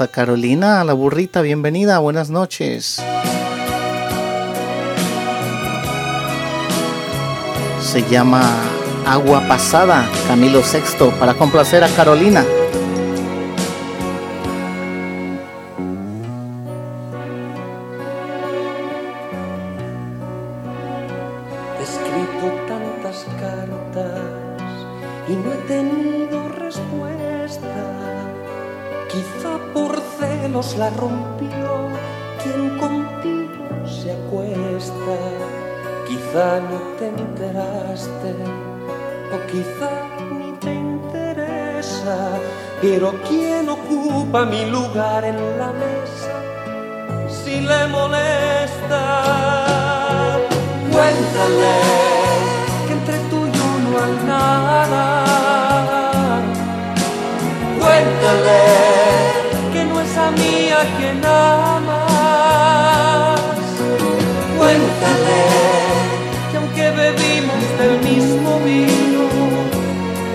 A Carolina, a la burrita, bienvenida, buenas noches. Se llama Agua Pasada, Camilo VI, para complacer a Carolina. He escrito tantas cartas y no he tenido respuesta. Quizá por celos la rompió quien contigo se acuesta. Quizá no te enteraste o quizá ni te interesa, pero ¿quién ocupa mi lugar en la mesa? Si le molesta, cuéntale que entre tú y yo no hay nada. Cuéntale que no es a mí a quien amas. Cuéntale que aunque bebimos del mismo vino,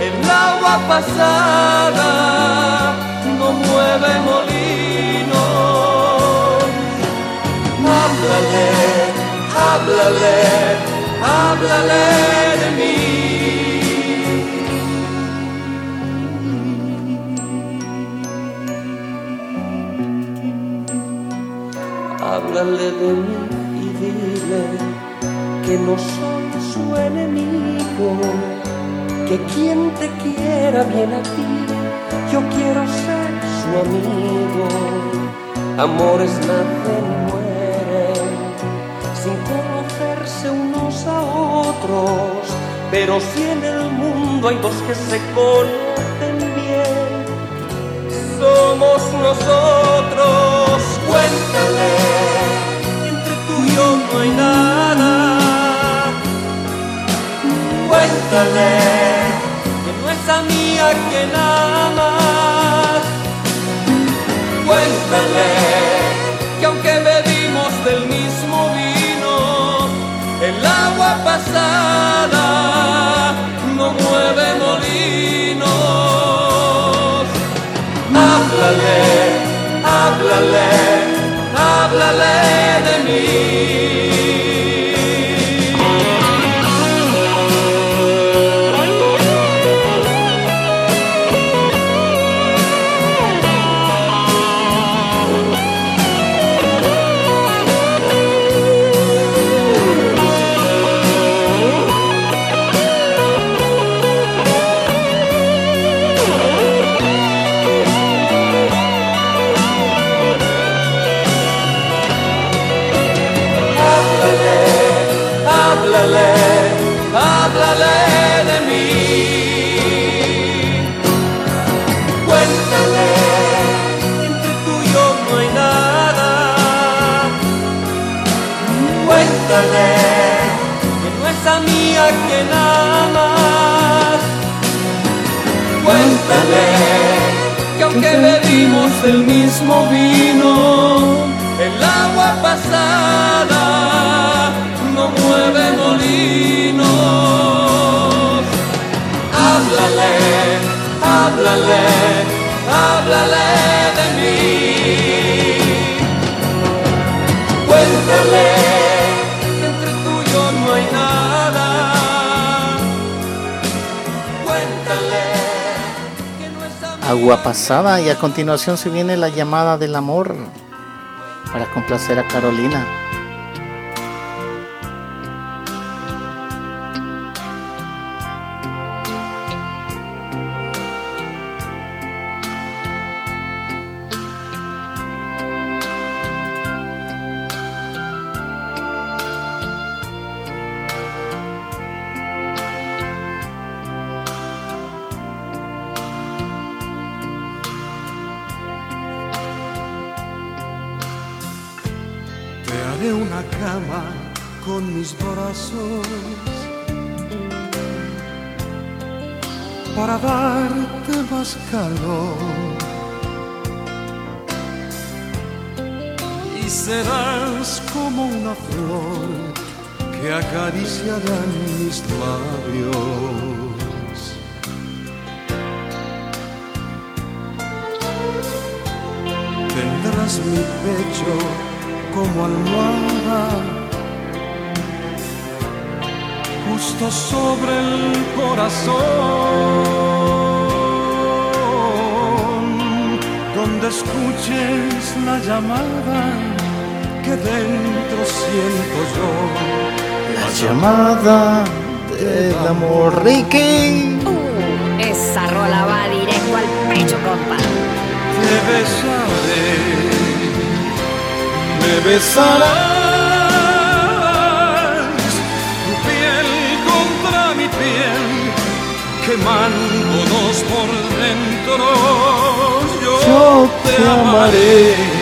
el agua pasada no mueve molino. Háblale, háblale, háblale de mí. Háblale de mí y dile que no soy su enemigo, que quien te quiera bien a ti, yo quiero ser su amigo. Amores nacen y mueren sin conocerse unos a otros, pero si en el mundo hay dos que se conocen bien, somos nosotros. Cuéntale, no hay nada. Cuéntale, que no es a mí a quien amas. Cuéntale, que aunque bebimos del mismo vino, el agua pasada no mueve molinos. Háblale, háblale, háblale de mí. Quien amas. Cuéntale, que aunque bebimos del mismo vino, el agua pasada no mueve molinos. Háblale, háblale, háblale Agua pasada y a continuación se viene la llamada del amor para complacer a Carolina. Serás como una flor que acariciarán mis labios. Tendrás mi pecho como almohada justo sobre el corazón donde escuches la llamada que dentro siento yo La llamada del amor, Ricky. Uh, esa rola va directo al pecho, compa. te besaré me besarás tu piel contra mi piel, quemándonos por dentro. Yo, te amaré,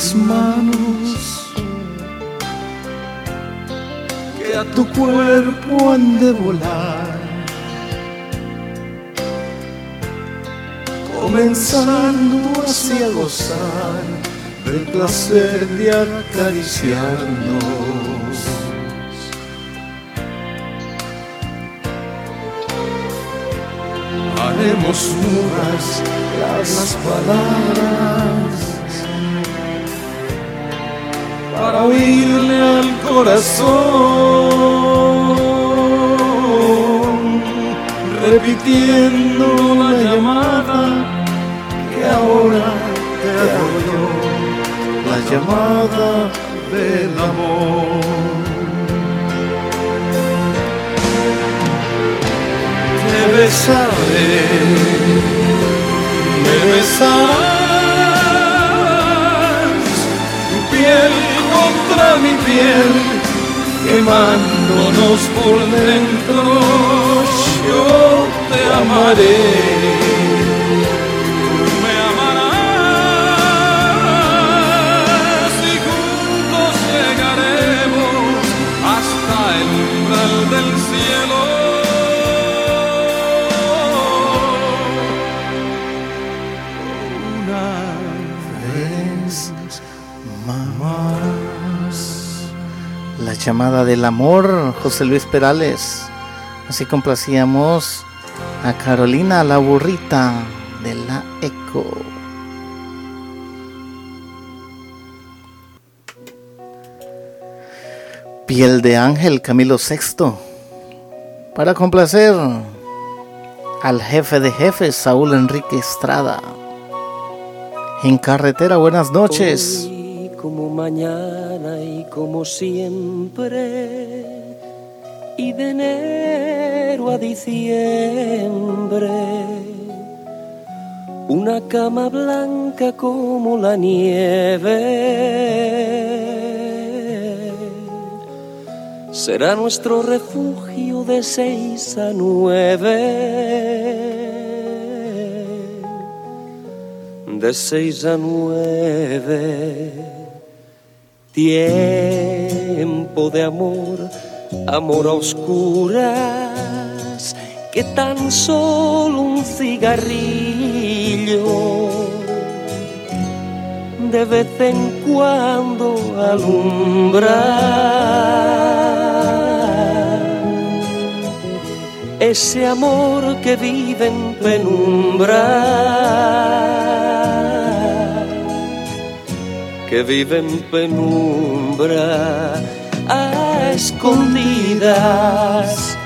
mis manos que a tu cuerpo han de volar. Comenzando así a gozar del placer de acariciarnos. Haremos mudas las palabras oírle al corazón, repitiendo la llamada que ahora te hago la llamada del amor. Te besaré, me besarás, mi piel, quemándonos por dentro, yo te amaré. Llamada del amor, José Luis Perales. Así complacíamos a Carolina, la burrita de la Eco. Piel de Ángel, Camilo VI. Para complacer al jefe de jefes, Saúl Enrique Estrada. En carretera, buenas noches. Como mañana y como siempre, y de enero a diciembre, una cama blanca como la nieve. Será nuestro refugio de seis a nueve. de seis a nueve. Tiempo de amor, amor a oscuras, que tan solo un cigarrillo de vez en cuando alumbra. Ese amor que vive en penumbra vive en penumbra a escondidas.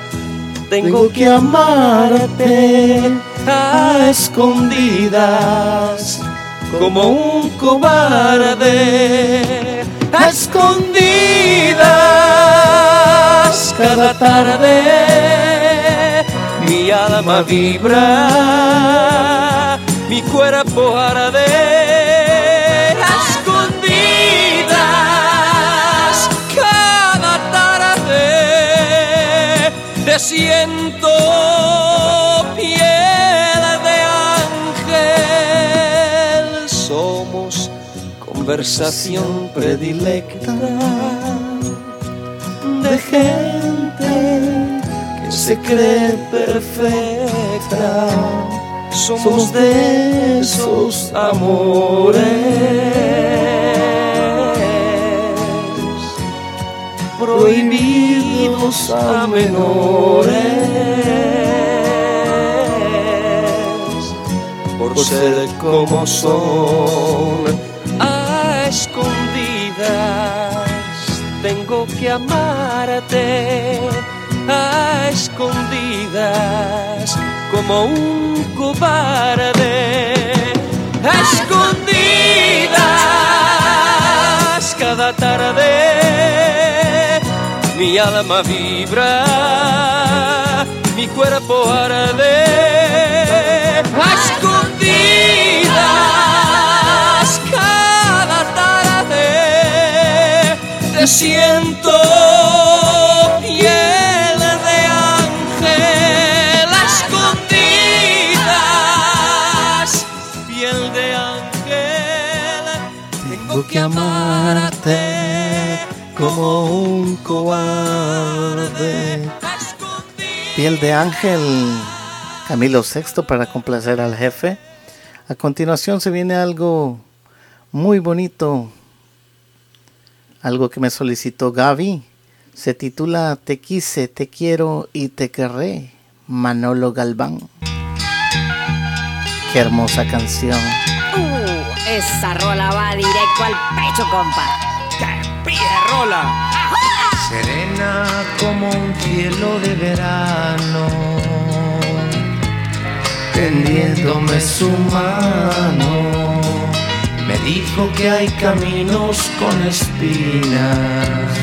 Tengo que amarte a escondidas como un cobarde a escondidas cada tarde mi alma vibra mi cuerpo arde siento piel de ángel. Somos conversación predilecta de gente que se cree perfecta. Somos de esos amores. Prohibidos a menores por por ser como son. A escondidas tengo que amarte, a escondidas como un cobarde. A escondidas cada tarde mi alma vibra, mi cuerpo arde. A escondidas cada tarde te siento piel de ángel. A escondidas piel de ángel. Tengo que amarte como un cobarde. Piel de ángel, Camilo VI para complacer al jefe. A continuación se viene algo muy bonito, algo que me solicitó Gaby. Se titula Te quise, te quiero y te querré, Manolo Galván. Qué hermosa canción. Uh, esa rola va directo al pecho, compa. Rola! Serena como un cielo de verano, tendiéndome su mano. Me dijo que hay caminos con espinas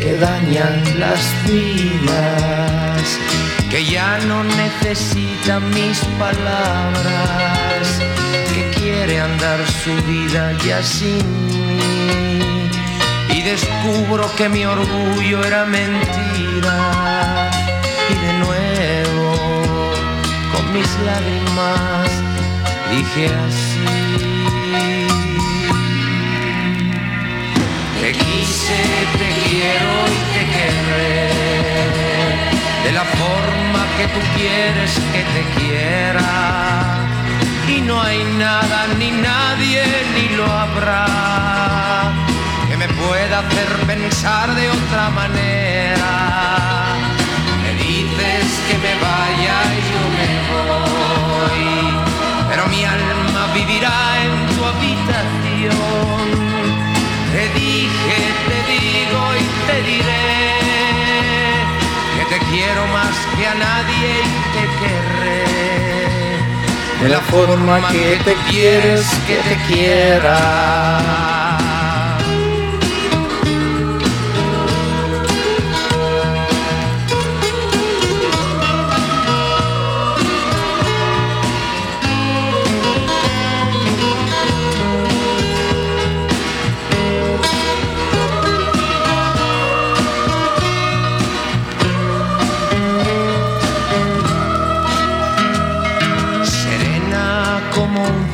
que dañan las vidas, que ya no necesita mis palabras, que quiere andar su vida ya sin. Y descubro que mi orgullo era mentira. Y de nuevo, con mis lágrimas, dije así. Te quise, te quiero y te querré. De la forma que tú quieres que te quiera. No hay nada ni nadie ni lo habrá que me pueda hacer pensar de otra manera. Me dices que me vaya y yo me voy, pero mi alma vivirá en tu habitación. Te dije, te digo y te diré que te quiero más que a nadie y te querré. De la forma que te quieres que te quiera.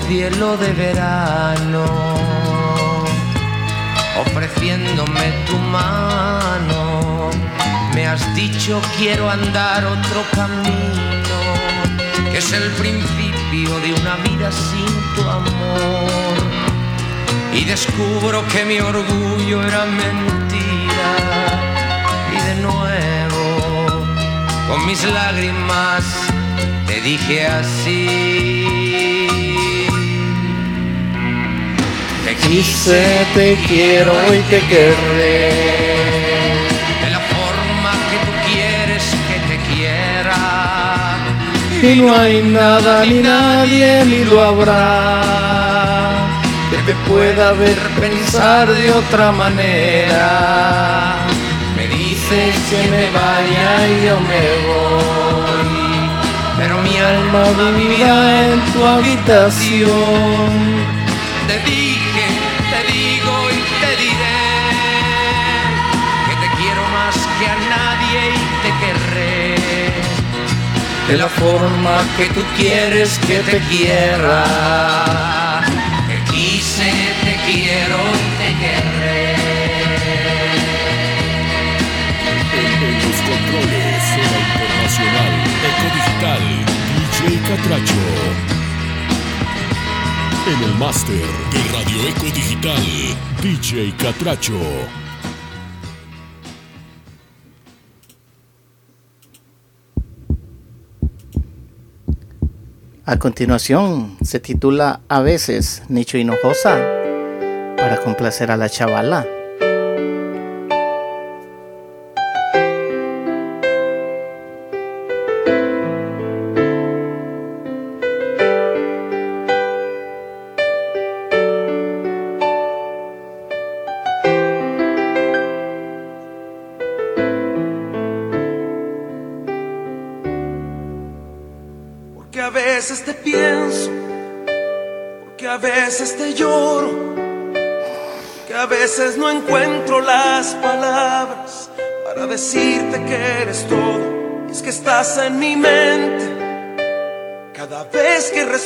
Cielo de verano, ofreciéndome tu mano. Me has dicho quiero andar otro camino, que es el principio de una vida sin tu amor. Y descubro que mi orgullo era mentira. Y de nuevo, con mis lágrimas, te dije así. Quise, te quiero y te querré. De la forma que tú quieres que te quiera. Y no hay nada ni nadie ni lo habrá que te pueda ver pensar de otra manera. Me dices que me vaya y yo me voy, pero mi alma vivirá en tu habitación. Te De la forma que tú quieres que te quiera. Te quise, te quiero y te querré. En los controles Zona Internacional Eco Digital DJ Catracho. En el máster de Radio Eco Digital DJ Catracho. A continuación se titula A veces Nicho Hinojosa para complacer a la chavala.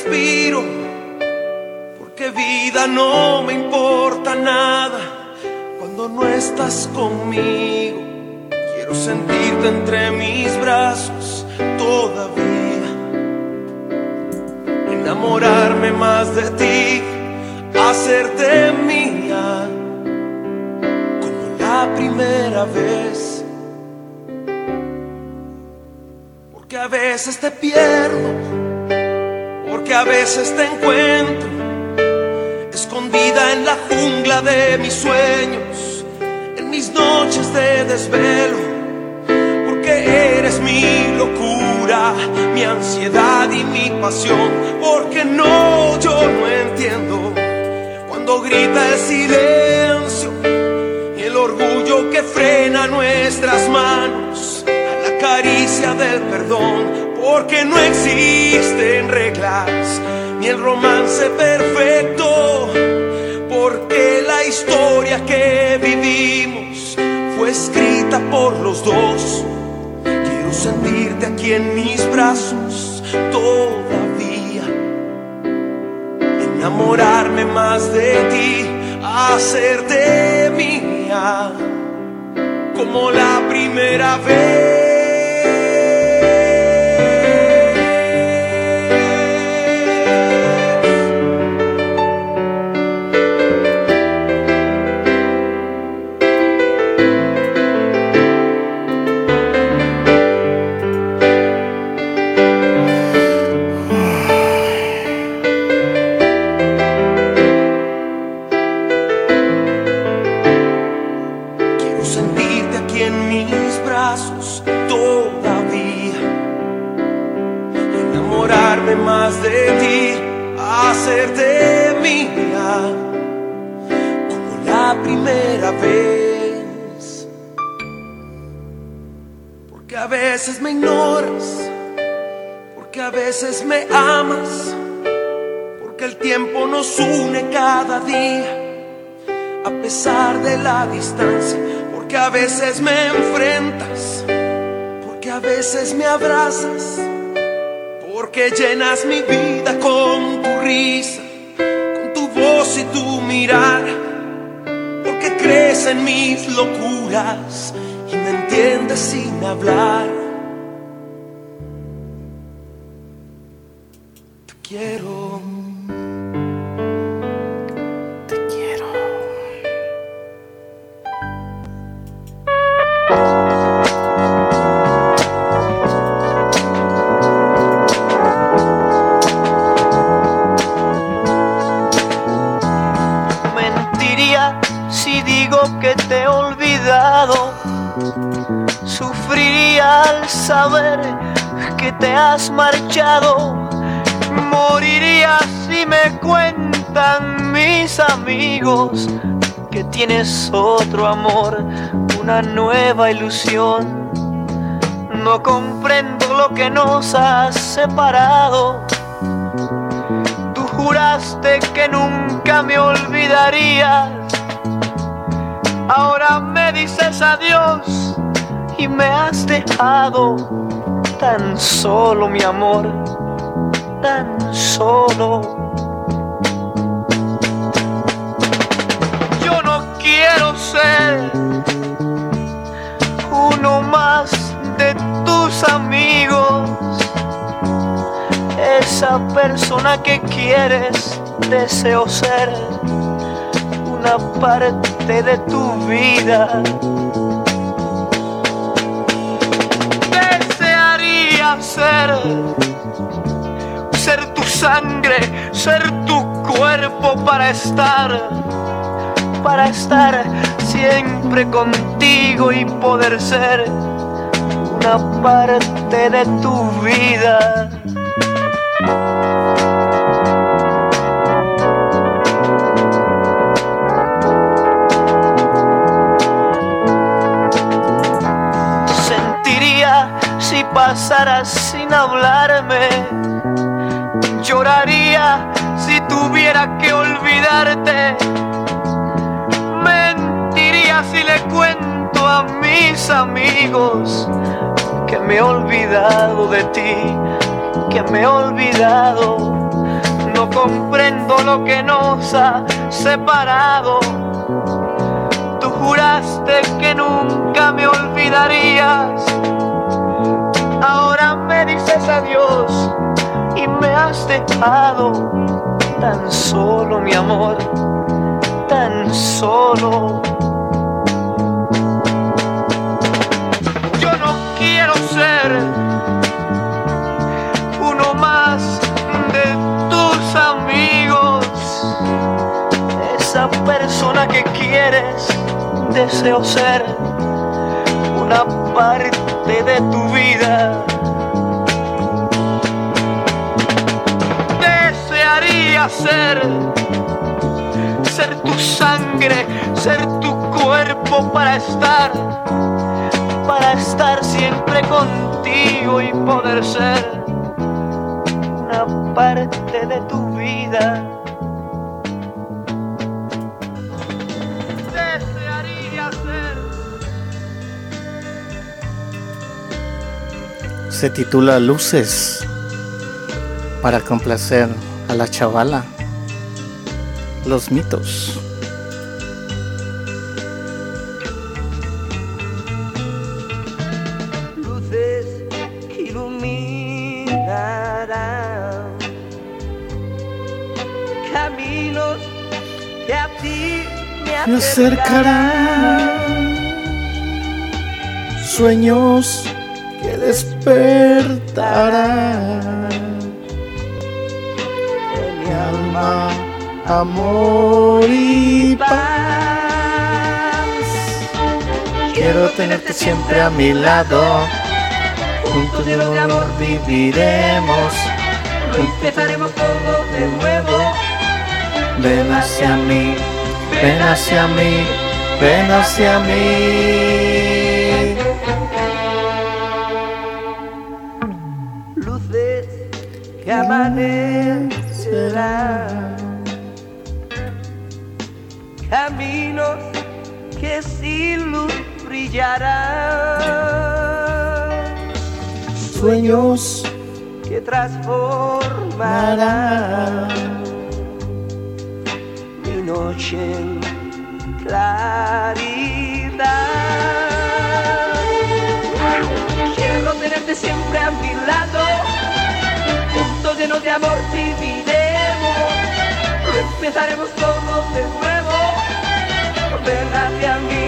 Respiro. Porque vida no me importa nada cuando no estás conmigo. Quiero sentirte entre mis brazos todavía. Enamorarme más de ti, hacerte mía primera vez. Porque a veces te pierdo, porque a veces te encuentro, escondida en la jungla de mis sueños, en mis noches de desvelo. Porque eres mi locura, mi ansiedad y mi pasión. Porque no, yo no entiendo cuando grita el silencio orgullo que frena nuestras manos la caricia del perdón, porque no existen reglas ni el romance perfecto, porque la historia que vivimos fue escrita por los dos. Quiero sentirte aquí en mis brazos todavía, enamorarme más de ti, hacerte mía como la primera vez. Me amas, porque el tiempo nos une cada día, a pesar de la distancia, porque a veces me enfrentas, porque a veces me abrazas, porque llenas mi vida con tu risa, mirar, porque crees en mis locuras y me entiendes sin hablar. quiero. Saber que te has marchado Moriría si me cuentan mis amigos que tienes otro amor, una nueva ilusión. No comprendo lo que nos ha separado. Tú juraste que nunca me olvidarías. Ahora me dices adiós y me has dejado tan solo mi amor tan solo. Yo no quiero ser uno más de tus amigos, esa persona que quieres, deseo ser una parte de tu vida. Ser ser sangre, ser tu cuerpo para estar, para estar siempre contigo y poder ser una parte de tu vida. Pasaras sin hablarme. Lloraría si tuviera que olvidarte. Mentiría si le cuento a mis amigos que me he olvidado de ti, que me he olvidado. No comprendo lo que nos ha separado. Tú juraste que nunca me olvidarías. Ahora me dices adiós y me has dejado tan solo, mi amor, tan solo. Yo no quiero ser uno más de tus amigos, esa persona que quieres, deseo ser una parte de tu vida. Desearía ser, ser tu sangre, ser tu cuerpo para estar, para estar siempre contigo y poder ser una parte de tu vida. Se titula Luces para complacer a la chavala. Los mitos. luces que iluminarán caminos que a ti me Me acercarán sueños que despertarán en mi alma amor y paz. Quiero tenerte siempre a mi lado, juntos de amor viviremos, empezaremos todo de nuevo ven hacia mí, ven hacia mí, ven hacia mí. Que amanecerán caminos que sin luz brillarán. Sueños que transformarán. Mi noche en claridad. Quiero tenerte siempre a mi lado, llenos de amor viviremos, empezaremos todo de nuevo. Ven hacia mí,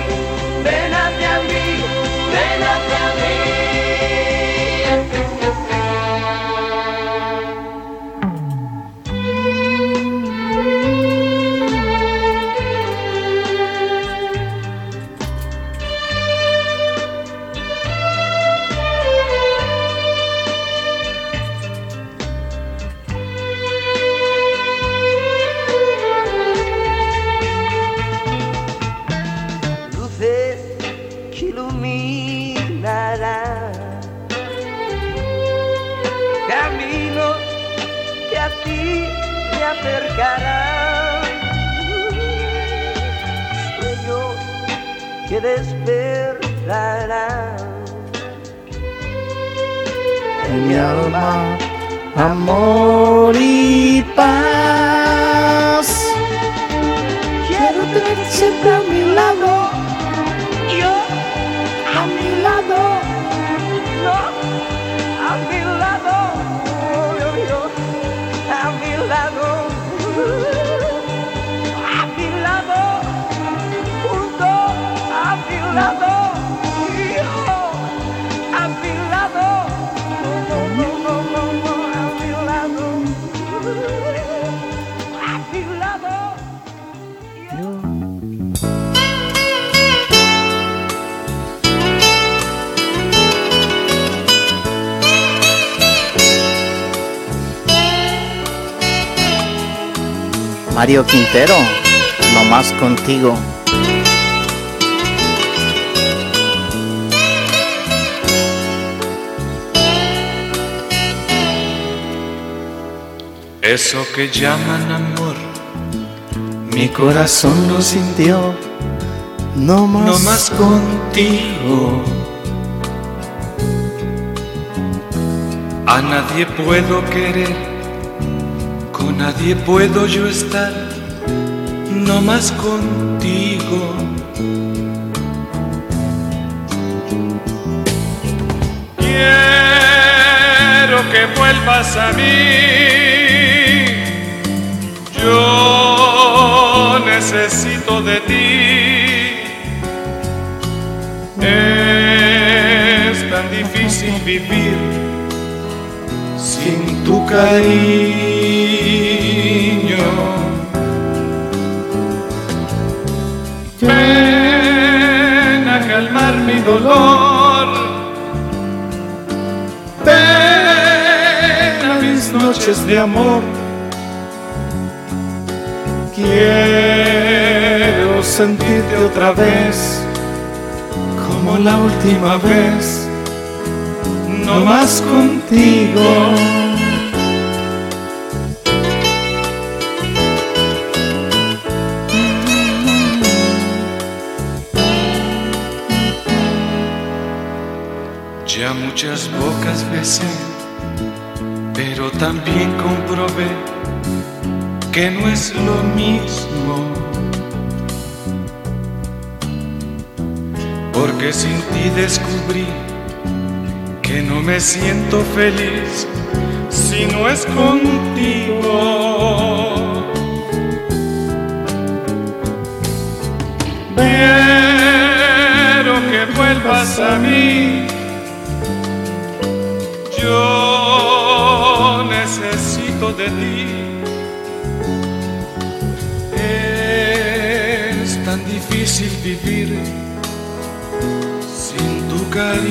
ven hacia mí, ven hacia mí. Que despertarán en mi alma amor y paz. quiero tenerte siempre a mi lado Mario Quintero, no más contigo. Eso que llaman amor, mi corazón lo sintió, no más, no más contigo. A nadie puedo querer, nadie puedo yo estar, no más contigo. Quiero que vuelvas a mí yo necesito de ti. Es tan difícil vivir sin tu cariño. Ven a calmar mi dolor. Ven a mis noches de amor. Quiero sentirte otra vez, como la última vez, no más contigo. Muchas bocas besé, pero también comprobé que no es lo mismo. Porque sin ti descubrí que no me siento feliz si no es contigo. Quiero que vuelvas a mí. Yo necesito de ti. Es tan difícil vivir sin tu cariño.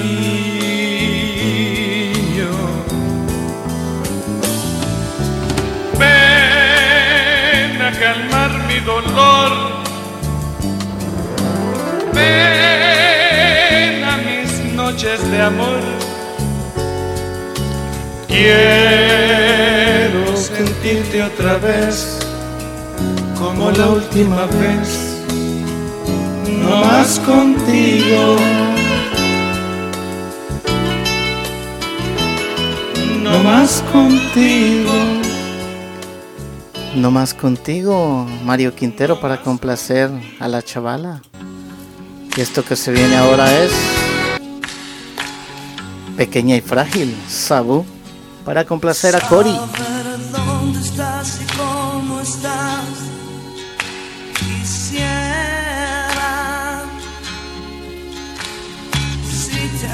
Ven a calmar mi dolor. Ven a mis noches de amor. Quiero sentirte otra vez como la última vez, no más contigo. No más contigo. No más contigo, Mario Quintero, para complacer a la chavala. Y esto que se viene ahora es Pequeña y Frágil, Sabu, para complacer a Cory. Si te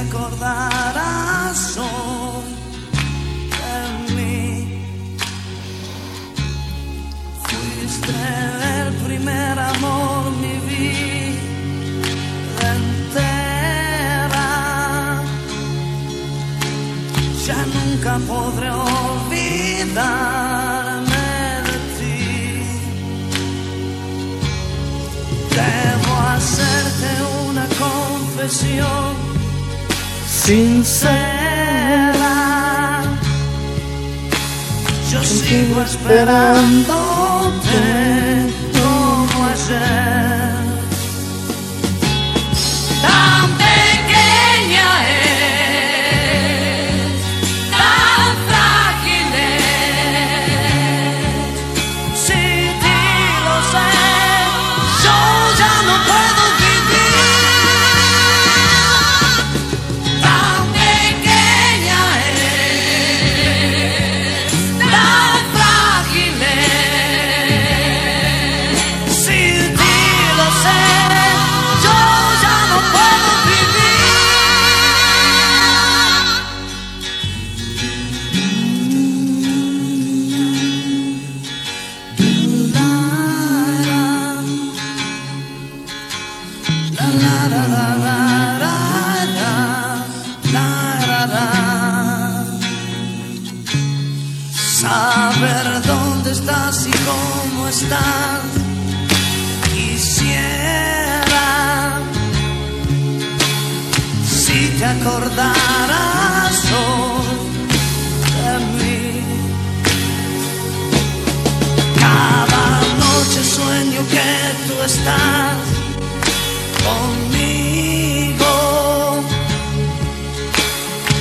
primer amor, nunca podré olvidarme de ti. Debo hacerte una confesión sincera. Yo sigo esperándote como ayer. Quisiera si te acordaras hoy de mí. Cada noche sueño que tú estás conmigo,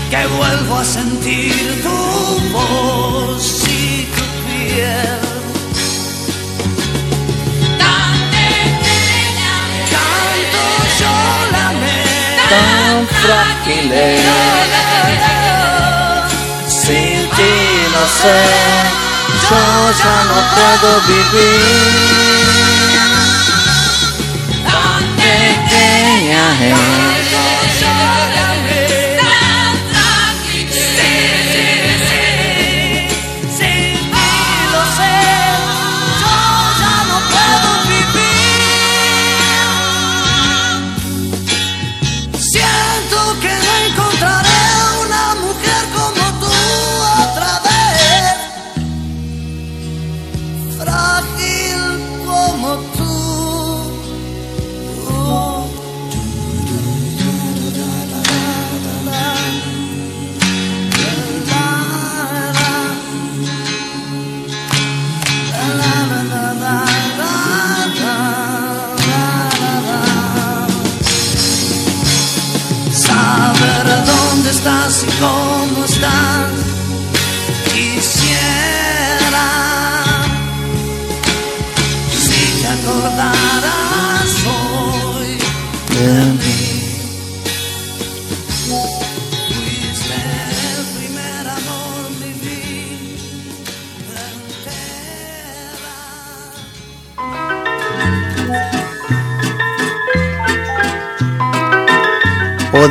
que vuelvo a sentir tu voz y tu piel. Tan frágil Sin ti no sé, yo ya no puedo vivir. Tan pequeña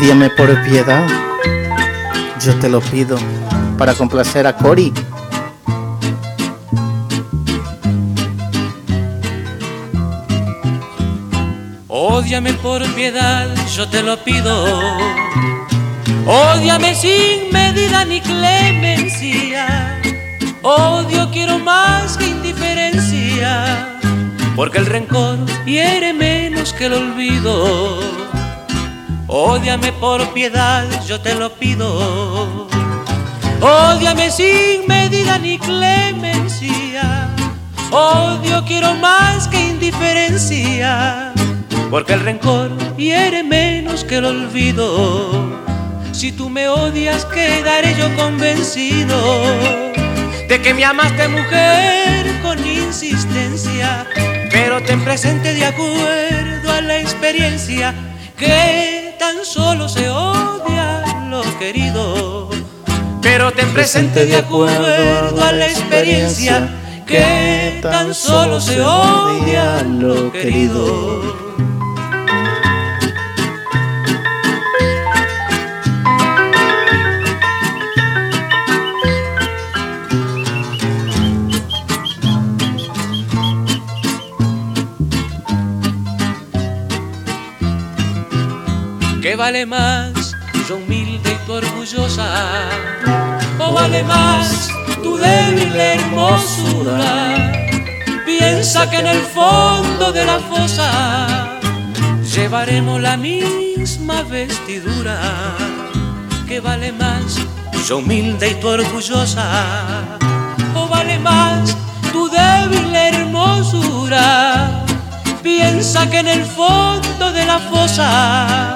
Ódiame por piedad. Yo te lo pido para complacer a Cory. Ódiame por piedad, yo te lo pido. Ódiame sin medida ni clemencia. Odio quiero más que indiferencia. Porque el rencor hiere menos que el olvido. Ódiame por piedad, yo te lo pido. Ódiame sin medida ni clemencia. Odio quiero más que indiferencia. Porque el rencor hiere menos que el olvido. Si tú me odias, quedaré yo convencido de que me amaste mujer con insistencia. Pero ten presente de acuerdo a la experiencia que tan solo se odia lo querido. Pero ten presente de acuerdo a la experiencia que tan solo se odia lo querido. Vale más, yo humilde y tú orgullosa? ¿O vale más tu débil hermosura? Piensa que en el fondo de la fosa llevaremos la misma vestidura. ¿Qué vale más, yo humilde y tú orgullosa? ¿O vale más tu débil hermosura? Piensa que en el fondo de la fosa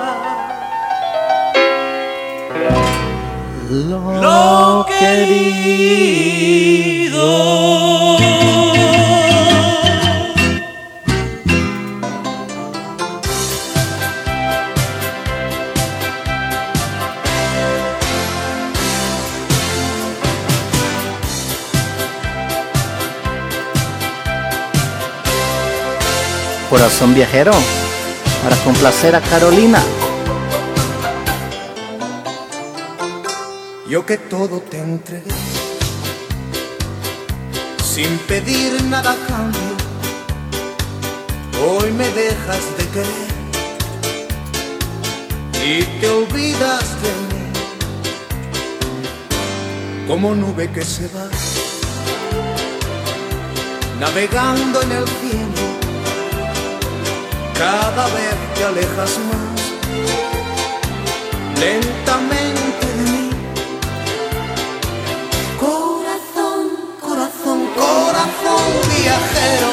lo, querido. Corazón viajero, para complacer a Carolina. Yo que todo te entregué. Sin pedir nada cambio, hoy me dejas de querer. Y te olvidas de mí como nube que se va. Navegando en el cielo cada vez te alejas más. Lentamente viajero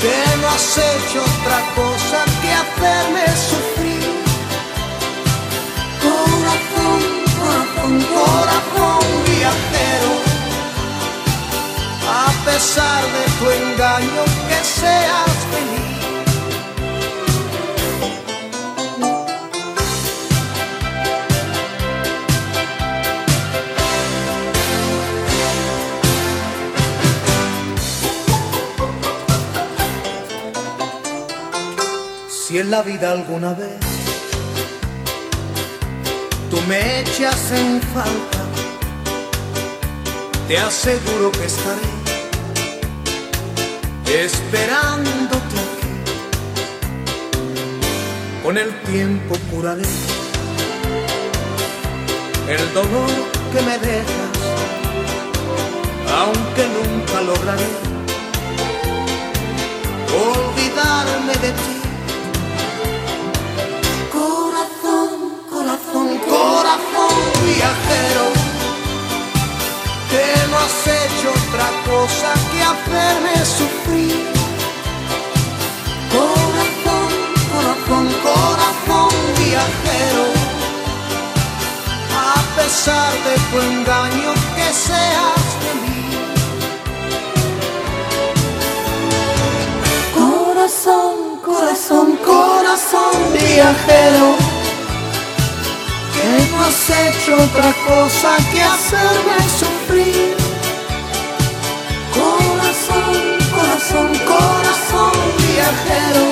que no has hecho otra cosa que hacerme sufrir. Corazón corazón corazón viajero a pesar de tu engaño que seas feliz Si en la vida alguna vez tú me echas en falta, te aseguro que estaré esperándote aquí. Con el tiempo curaré el dolor que me dejas, aunque nunca lograré olvidarme de ti. Cosa que hacerme sufrir. Corazón, corazón, corazón viajero, a pesar de tu engaño que seas feliz. Corazón, corazón, corazón viajero, que no has hecho otra cosa que hacerme sufrir. Corazón, corazón viajero,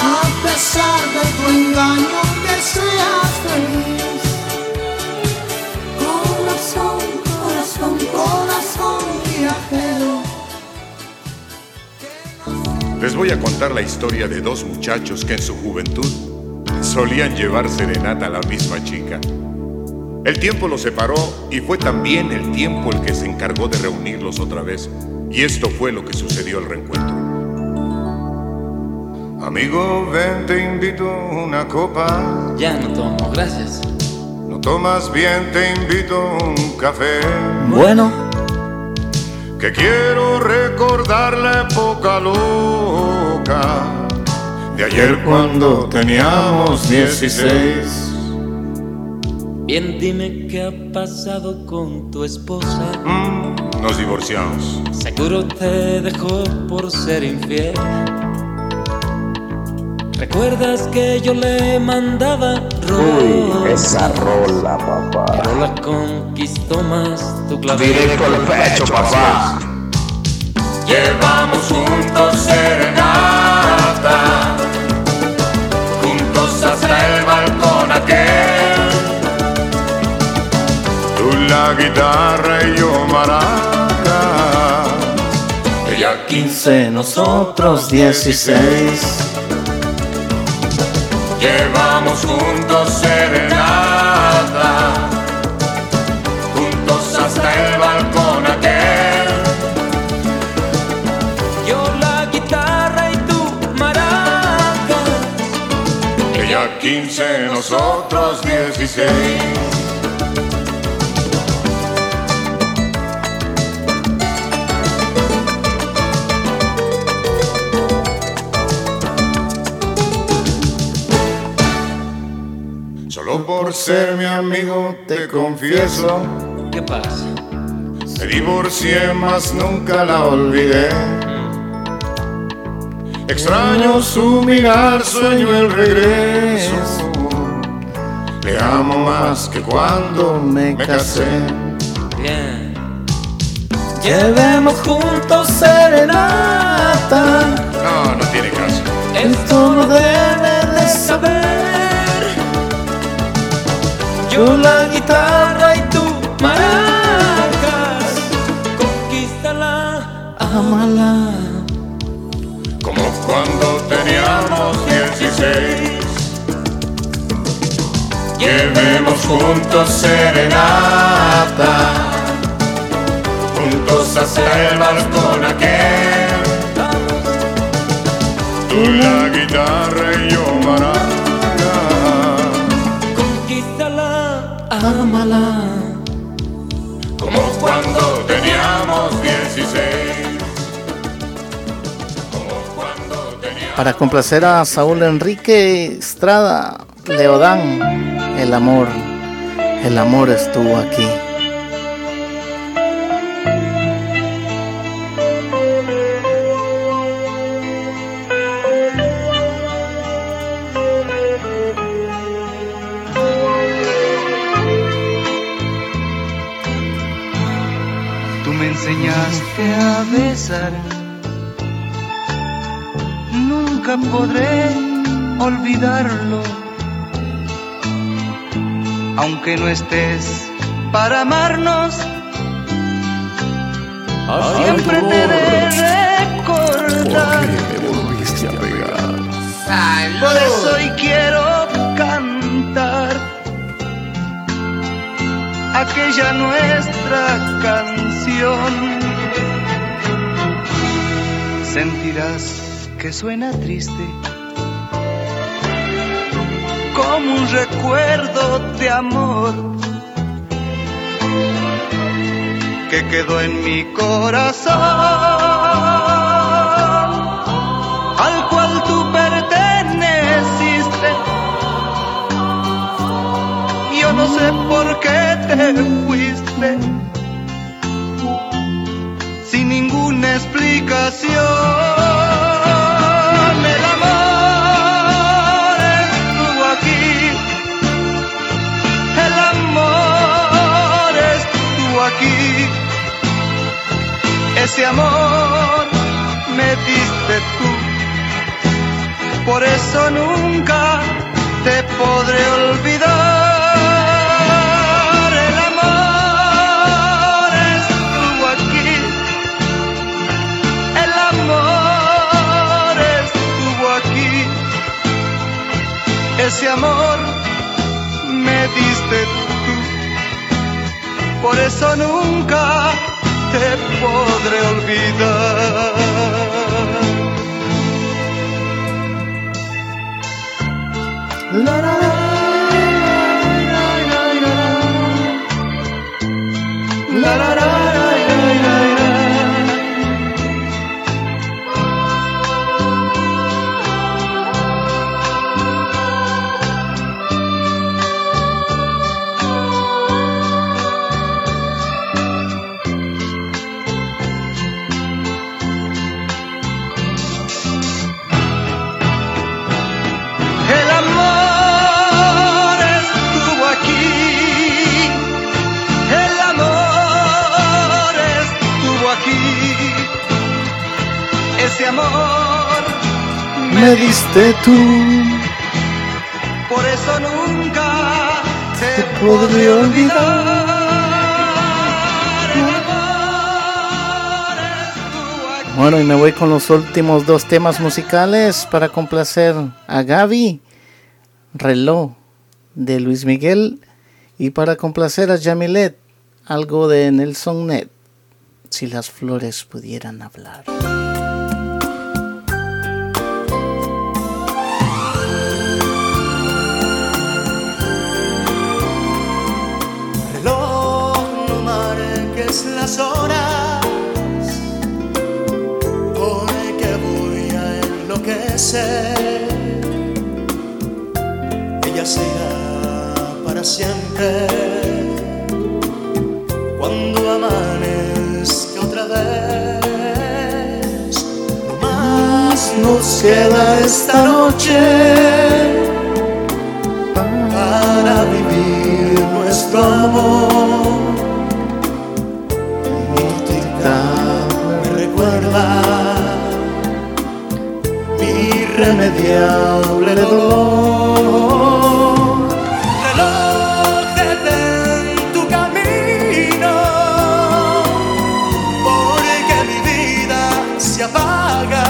a pesar de tu engaño que seas feliz. Corazón, corazón, corazón viajero. Les voy a contar la historia de dos muchachos que en su juventud solían llevar serenata a la misma chica. El tiempo los separó y fue también el tiempo el que se encargó de reunirlos otra vez. Y esto fue lo que sucedió al reencuentro. Amigo, ven, te invito una copa. Ya no tomo, gracias. No tomas bien, te invito a un café. Bueno, Que quiero recordar la época loca de ayer cuando teníamos 16. Bien, dime qué ha pasado con tu esposa. Mm, Nos divorciamos. Seguro te dejó por ser infiel. ¿Recuerdas que yo le mandaba rola? Uy, esa rola, papá. Pero la conquistó más tu clave. Directo al pecho, papá. Llevamos juntos serenata, juntos hasta el balcón aquel. Tú la guitarra y yo maraca. Ella 15, nosotros 16. Llevamos juntos serenata, juntos hasta el balcón aquel. Yo la guitarra y tú maraca. Ella 15, nosotros 16. Por ser mi amigo te confieso, ¿Qué pasa? me divorcié más nunca la olvidé. Extraño su mirar, sueño el regreso. Le amo más que cuando me casé. Bien. Llevemos juntos serenata. No, no tiene caso. Esto no debe Yo la guitarra y tú maracas. Conquístala, amala. Como cuando teníamos 16. Llevemos juntos serenata. Juntos hasta el balcón aquel. Tú la guitarra y yo Para complacer a Saúl Enrique Estrada, Leodán, el amor, el amor estuvo aquí. Para amarnos, siempre te de recordar. volviste a pegar? Por eso hoy quiero cantar aquella nuestra canción. Sentirás que suena triste, como un recuerdo de amor que quedó en mi corazón, al cual tú perteneciste. Yo no sé por qué te fuiste sin ninguna explicación. Por eso nunca te podré olvidar. El amor estuvo aquí, el amor estuvo aquí, ese amor me diste tú, por eso nunca te podré olvidar. La, la, Tú, por eso nunca te, te podré olvidar. Bueno, y me voy con los últimos dos temas musicales para complacer a Gaby, Reloj de Luis Miguel, y para complacer a Yamilet, algo de Nelson Net, si las flores pudieran hablar. Las horas, porque voy a enloquecer. Ella se irá para siempre cuando amanezca otra vez. No más nos queda esta noche para vivir nuestro amor. Irremediable dolor. Reloj detén tu camino, porque mi vida se apaga.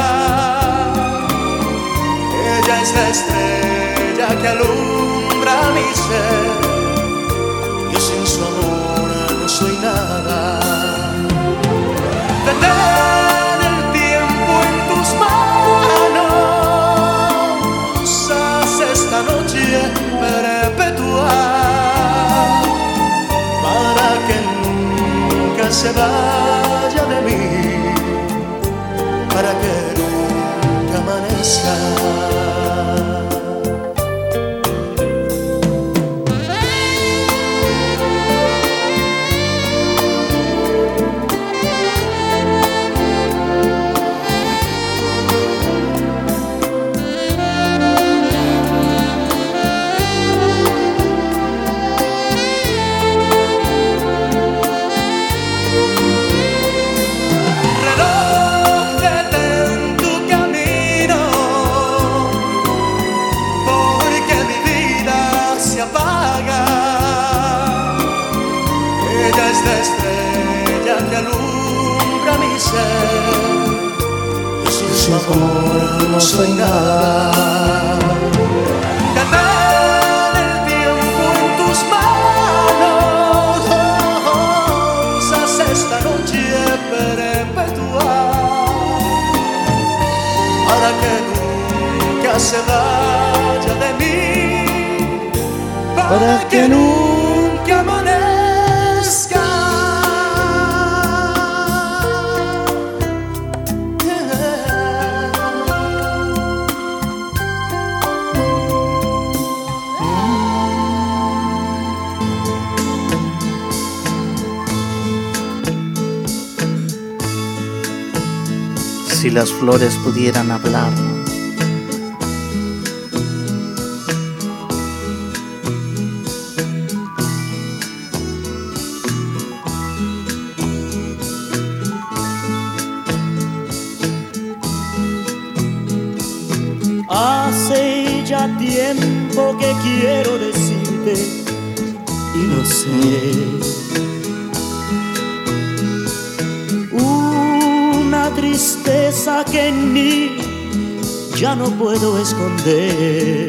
Ella es la estrella que alumbra mi ser. Se vaya de mí, para que nunca amanezca. No soy nada. Detén el tiempo en tus manos. Haz esta noche perpetua para que nunca se vaya de mí, para que nunca las flores pudieran hablar. Hace ya tiempo que quiero decirte y no sé. Ya no puedo esconder.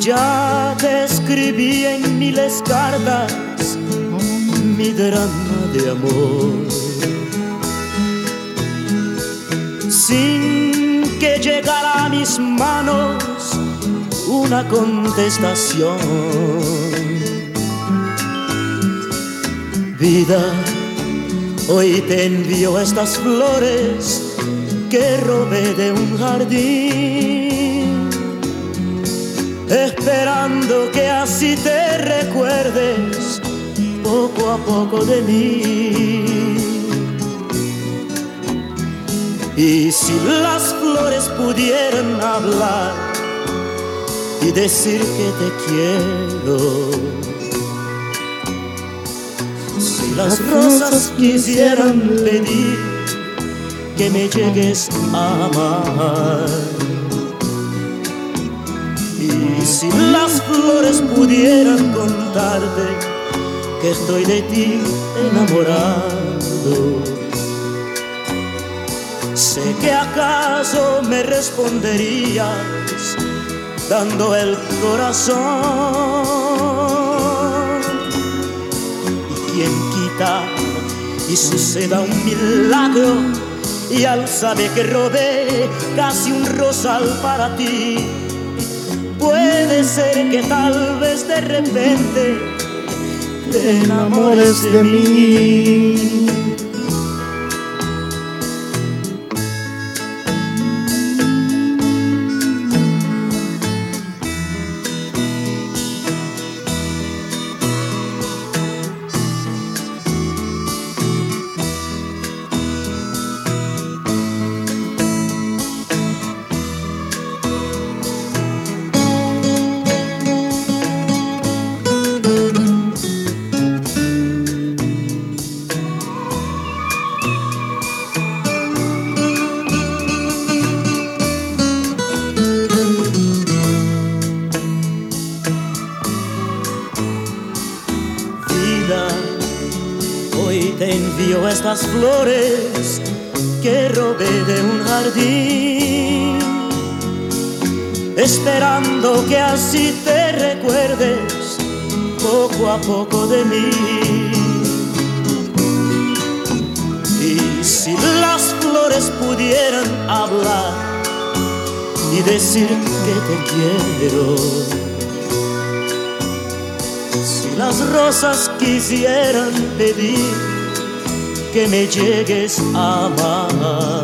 Ya te escribí en miles cartas mi drama de amor. sin que llegara a mis manos una contestación. Vida, hoy te envío estas flores que robé de un jardín, esperando que así te recuerdes poco a poco de mí. Y si las flores pudieran hablar y decir que te quiero, si las rosas quisieran pedir que me llegues a amar, y si las flores pudieran contarte que estoy de ti enamorado, Sé que acaso me responderías dando el corazón. Y quien quita y suceda un milagro y al saber que robé casi un rosal para ti, puede ser que tal vez de repente te enamores de mí. Esperando que así te recuerdes poco a poco de mí. Y si las flores pudieran hablar y decir que te quiero, si las rosas quisieran pedir que me llegues a amar.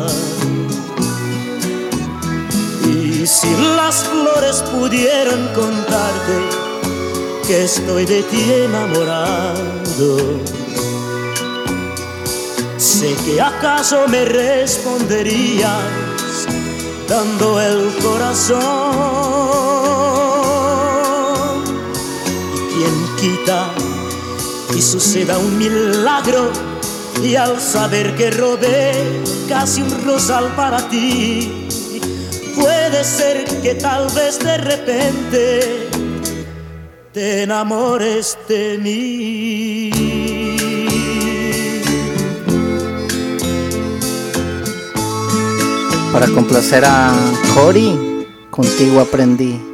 Si las flores pudieran contarte que estoy de ti enamorado, sé que acaso me responderías dando el corazón. ¿Y quién quita y suceda un milagro? y al saber que robé casi un rosal para ti, ser que tal vez de repente te enamores de mí. Para complacer a Cory, contigo aprendí.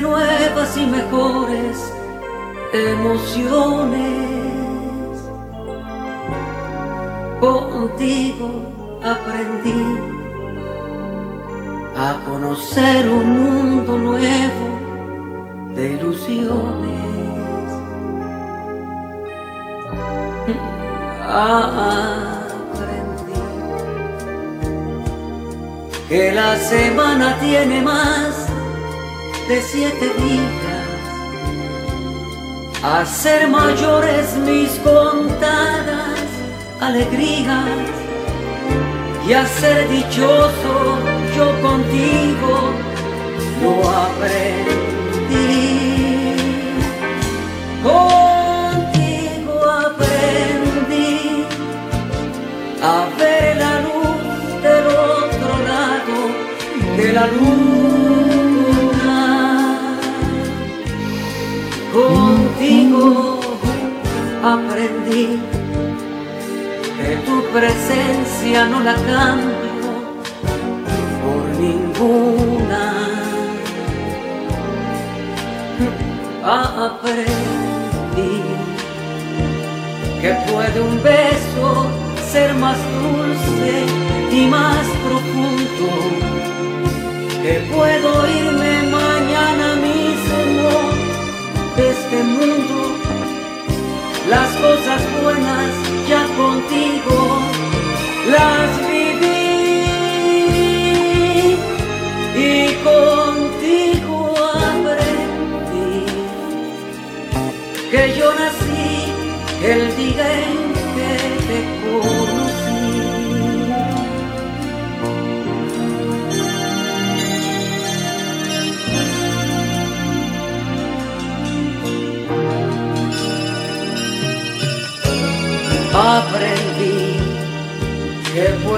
Nuevas y mejores emociones. Contigo aprendí a conocer un mundo nuevo de ilusiones. Aprendí que la semana tiene más de siete días a ser mayores mis contadas alegrías y a ser dichoso yo contigo lo aprendí. Contigo aprendí a ver la luz del otro lado de la luz aprendí que tu presencia no la cambio por ninguna. Aprendí que puede un beso ser más dulce y más profundo, que puedo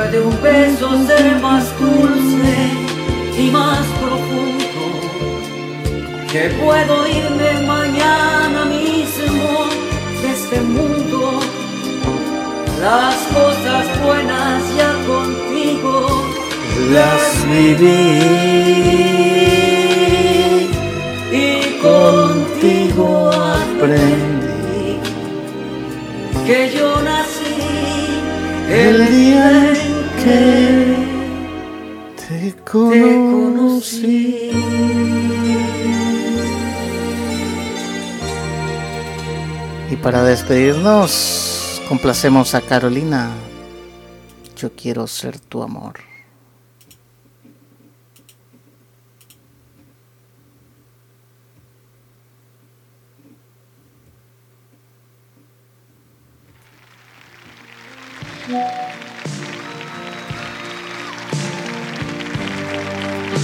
puede un beso ser más dulce y más profundo, que puedo irme mañana mismo de este mundo, las cosas buenas ya contigo las viví Y para despedirnos, complacemos a Carolina. Yo quiero ser tu amor.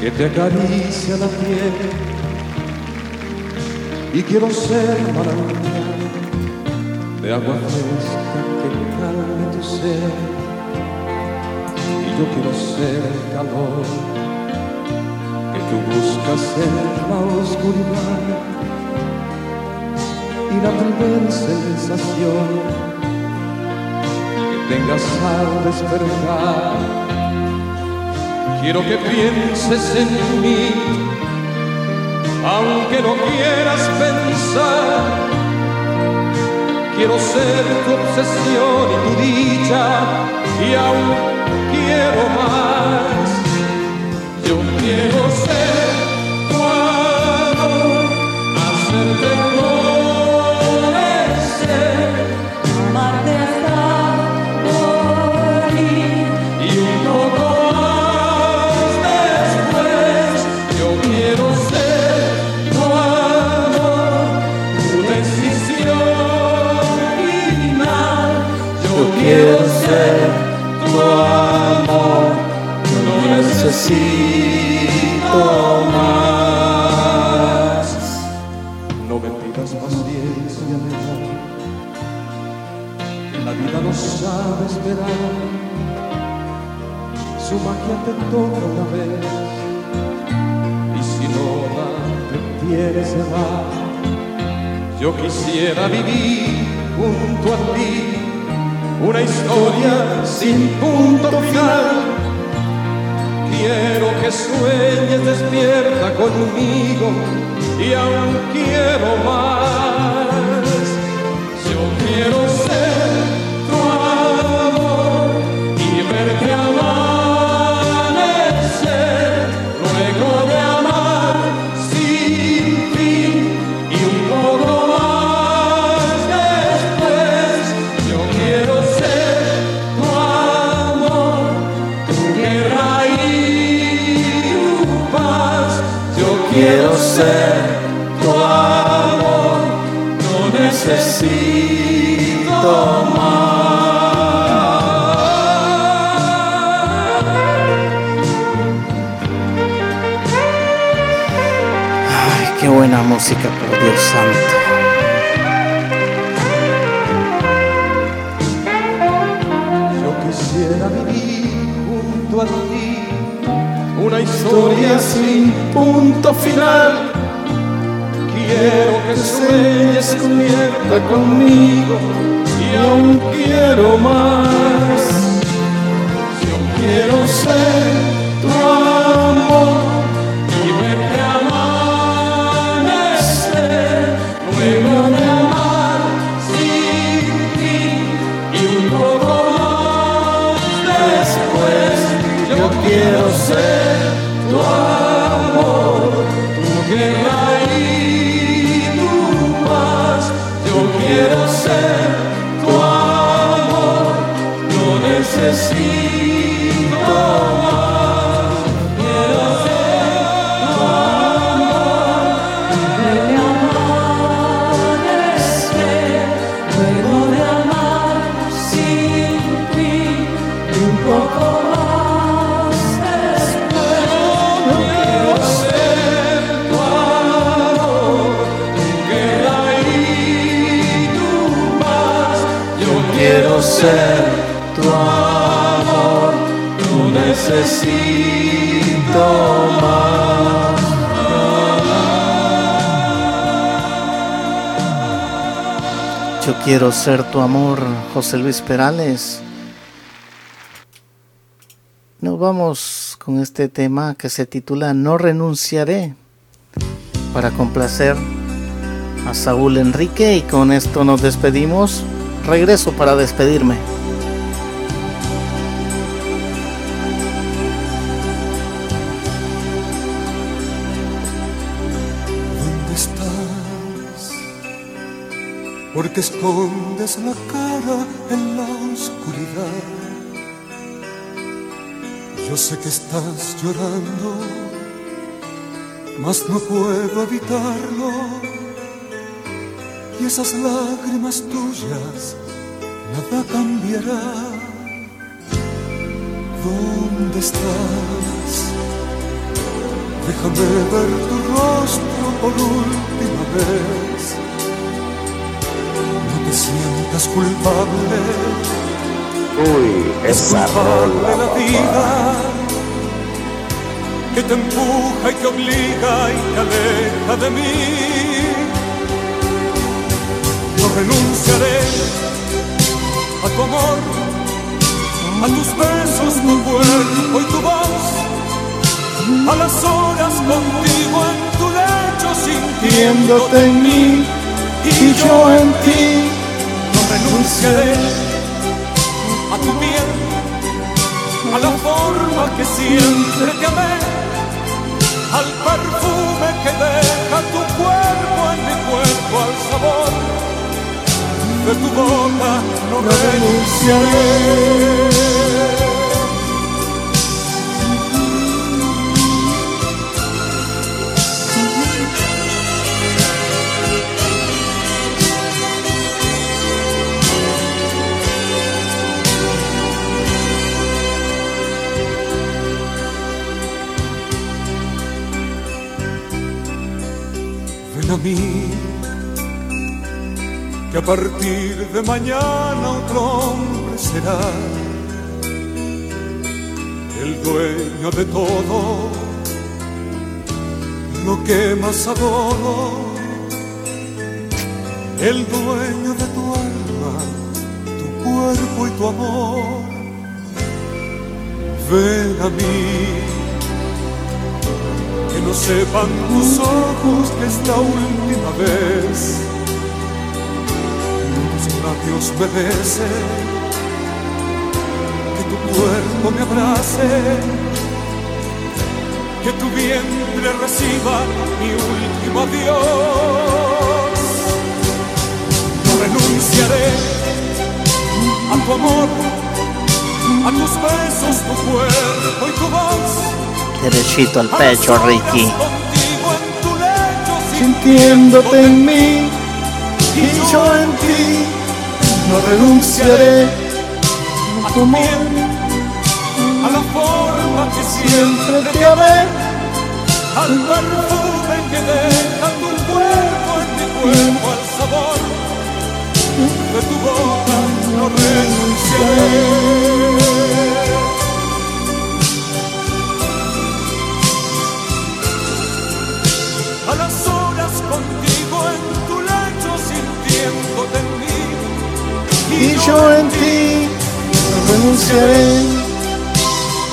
te acaricia la piel. Y quiero ser manantial de agua fresca que calme tu ser y yo quiero ser calor que tú buscas en la oscuridad. Y la primera sensación que tengas al despertar Quiero que pienses en mí, aunque no quieras pensar. Quiero ser tu obsesión y tu dicha, y aún quiero más. Yo quiero ser ser tu amor, no necesito más. No me pidas paciencia, amor, la vida no sabe esperar. Su magia te toca una vez y si no la se va. Yo quisiera vivir junto a ti una historia sin punto final. Quiero que sueñes despierta conmigo y aún quiero más. Quiero ser tu amor, no necesito Ay, qué buena música, por Dios santo. Yo quisiera vivir junto a ti una historia sin punto final. Quiero que sueñes despierta conmigo y aún quiero más. Yo quiero ser tu amor y verte amanecer, luego de amar sin fin y un poco más después. Yo quiero ser Ser tu amor, no necesito más. Yo quiero ser tu amor, José Luis Perales. Nos vamos con este tema que se titula No renunciaré para complacer a Saúl Enrique y con esto nos despedimos. Regreso para despedirme. ¿Dónde estás? Porque escondes la cara en la oscuridad. Yo sé que estás llorando, mas no puedo evitarlo. Esas lágrimas tuyas nada cambiará. ¿Dónde estás? Déjame ver tu rostro por última vez. No te sientas culpable. Uy, Es esa culpable rola, la vida que te empuja y te obliga y te aleja de mí. Renunciaré a tu amor, a tus besos, tu cuerpo y tu voz, a las horas contigo en tu lecho sintiéndote en mí y yo en ti. No renunciaré a tu piel, a la forma que siempre te amé, al perfume que deja tu cuerpo en mi cuerpo, al sabor de tu boca, no renunciaré. Ven a mí, que a partir de mañana otro hombre será el dueño de todo lo que más adoro, el dueño de tu alma, tu cuerpo y tu amor. Ven a mí que no sepan tus ojos que esta última vez labios me besen, que tu cuerpo me abrace, que tu vientre reciba mi último adiós. No renunciaré a tu amor, a tus besos, tu cuerpo y tu voz. Derechito al pecho, Ricky. sintiéndote en mí y yo en ti. No renunciaré a tu amor, a la forma que siempre te amé, al perfume que deja tu cuerpo en mi cuerpo, al sabor de tu boca. No renunciaré. Y yo en ti no renunciaré.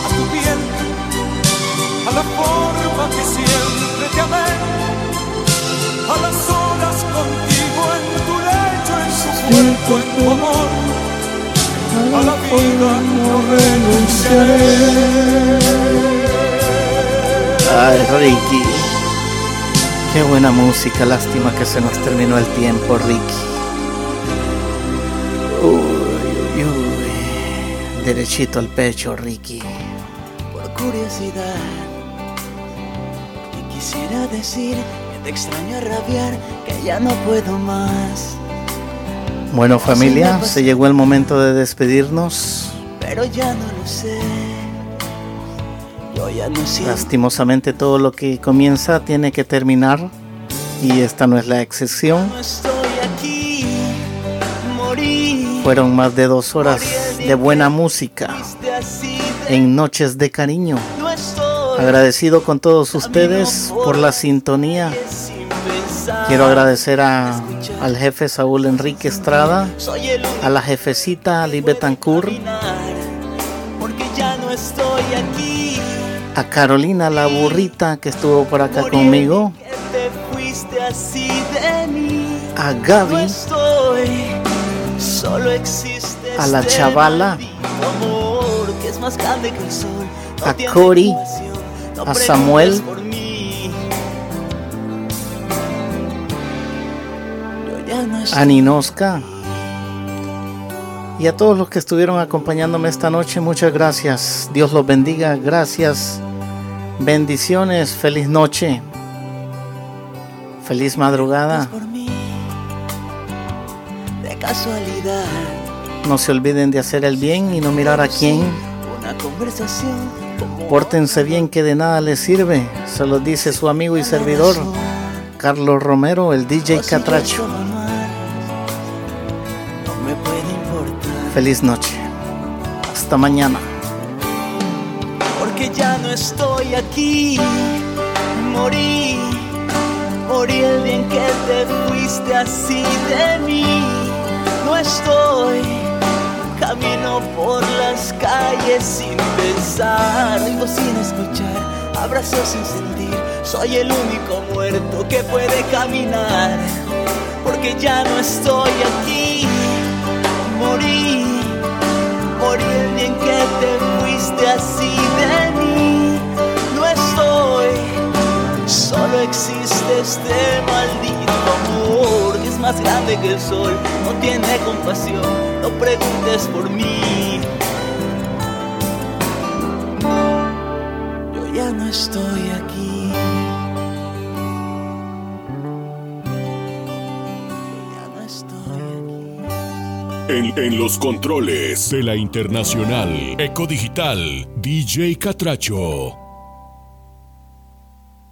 a tu piel a la forma que siempre te amé a las horas contigo en tu lecho en su cuerpo en tu amor a la vida no renunciaré Ay, Ricky. Qué buena música, lástima que se nos terminó el tiempo, Ricky. Uy, uy, uy. Derechito al pecho, Ricky. por curiosidad. Y quisiera decir que te extraño a rabiar, que ya no puedo más. Bueno, familia, se llegó el momento de despedirnos. Pero ya no lo sé. Yo ya no siento. Lastimosamente todo lo que comienza tiene que terminar y esta no es la excepción. Fueron más de dos horas de buena música en Noches de Cariño. Agradecido con todos ustedes por la sintonía. Quiero agradecer a, al jefe Saúl Enrique Estrada, a la jefecita aquí. a Carolina la burrita que estuvo por acá conmigo, a Gaby, Solo existe a la este chavala, a Cory, a Samuel, a Ninoska y a todos los que estuvieron acompañándome esta noche. Muchas gracias. Dios los bendiga. Gracias. Bendiciones. Feliz noche. Feliz madrugada. Casualidad, No se olviden de hacer el bien y no mirar a quién. una conversación Pórtense bien que de nada les sirve. Se los dice su amigo y servidor, Carlos Romero, el DJ Catracho. Feliz noche. Hasta mañana. Porque ya no estoy aquí. Morí, morí el día en que te fuiste así de mí. No estoy, camino por las calles sin pensar, digo sin escuchar, abrazo sin sentir. Soy el único muerto que puede caminar. Porque ya no estoy aquí. Morí, morí el día en que te fuiste así de mí. Solo existe este maldito amor que es más grande que el sol. No tiene compasión, no preguntes por mí. Yo ya no estoy aquí. En, en los controles de la Internacional Eco Digital, DJ Catracho.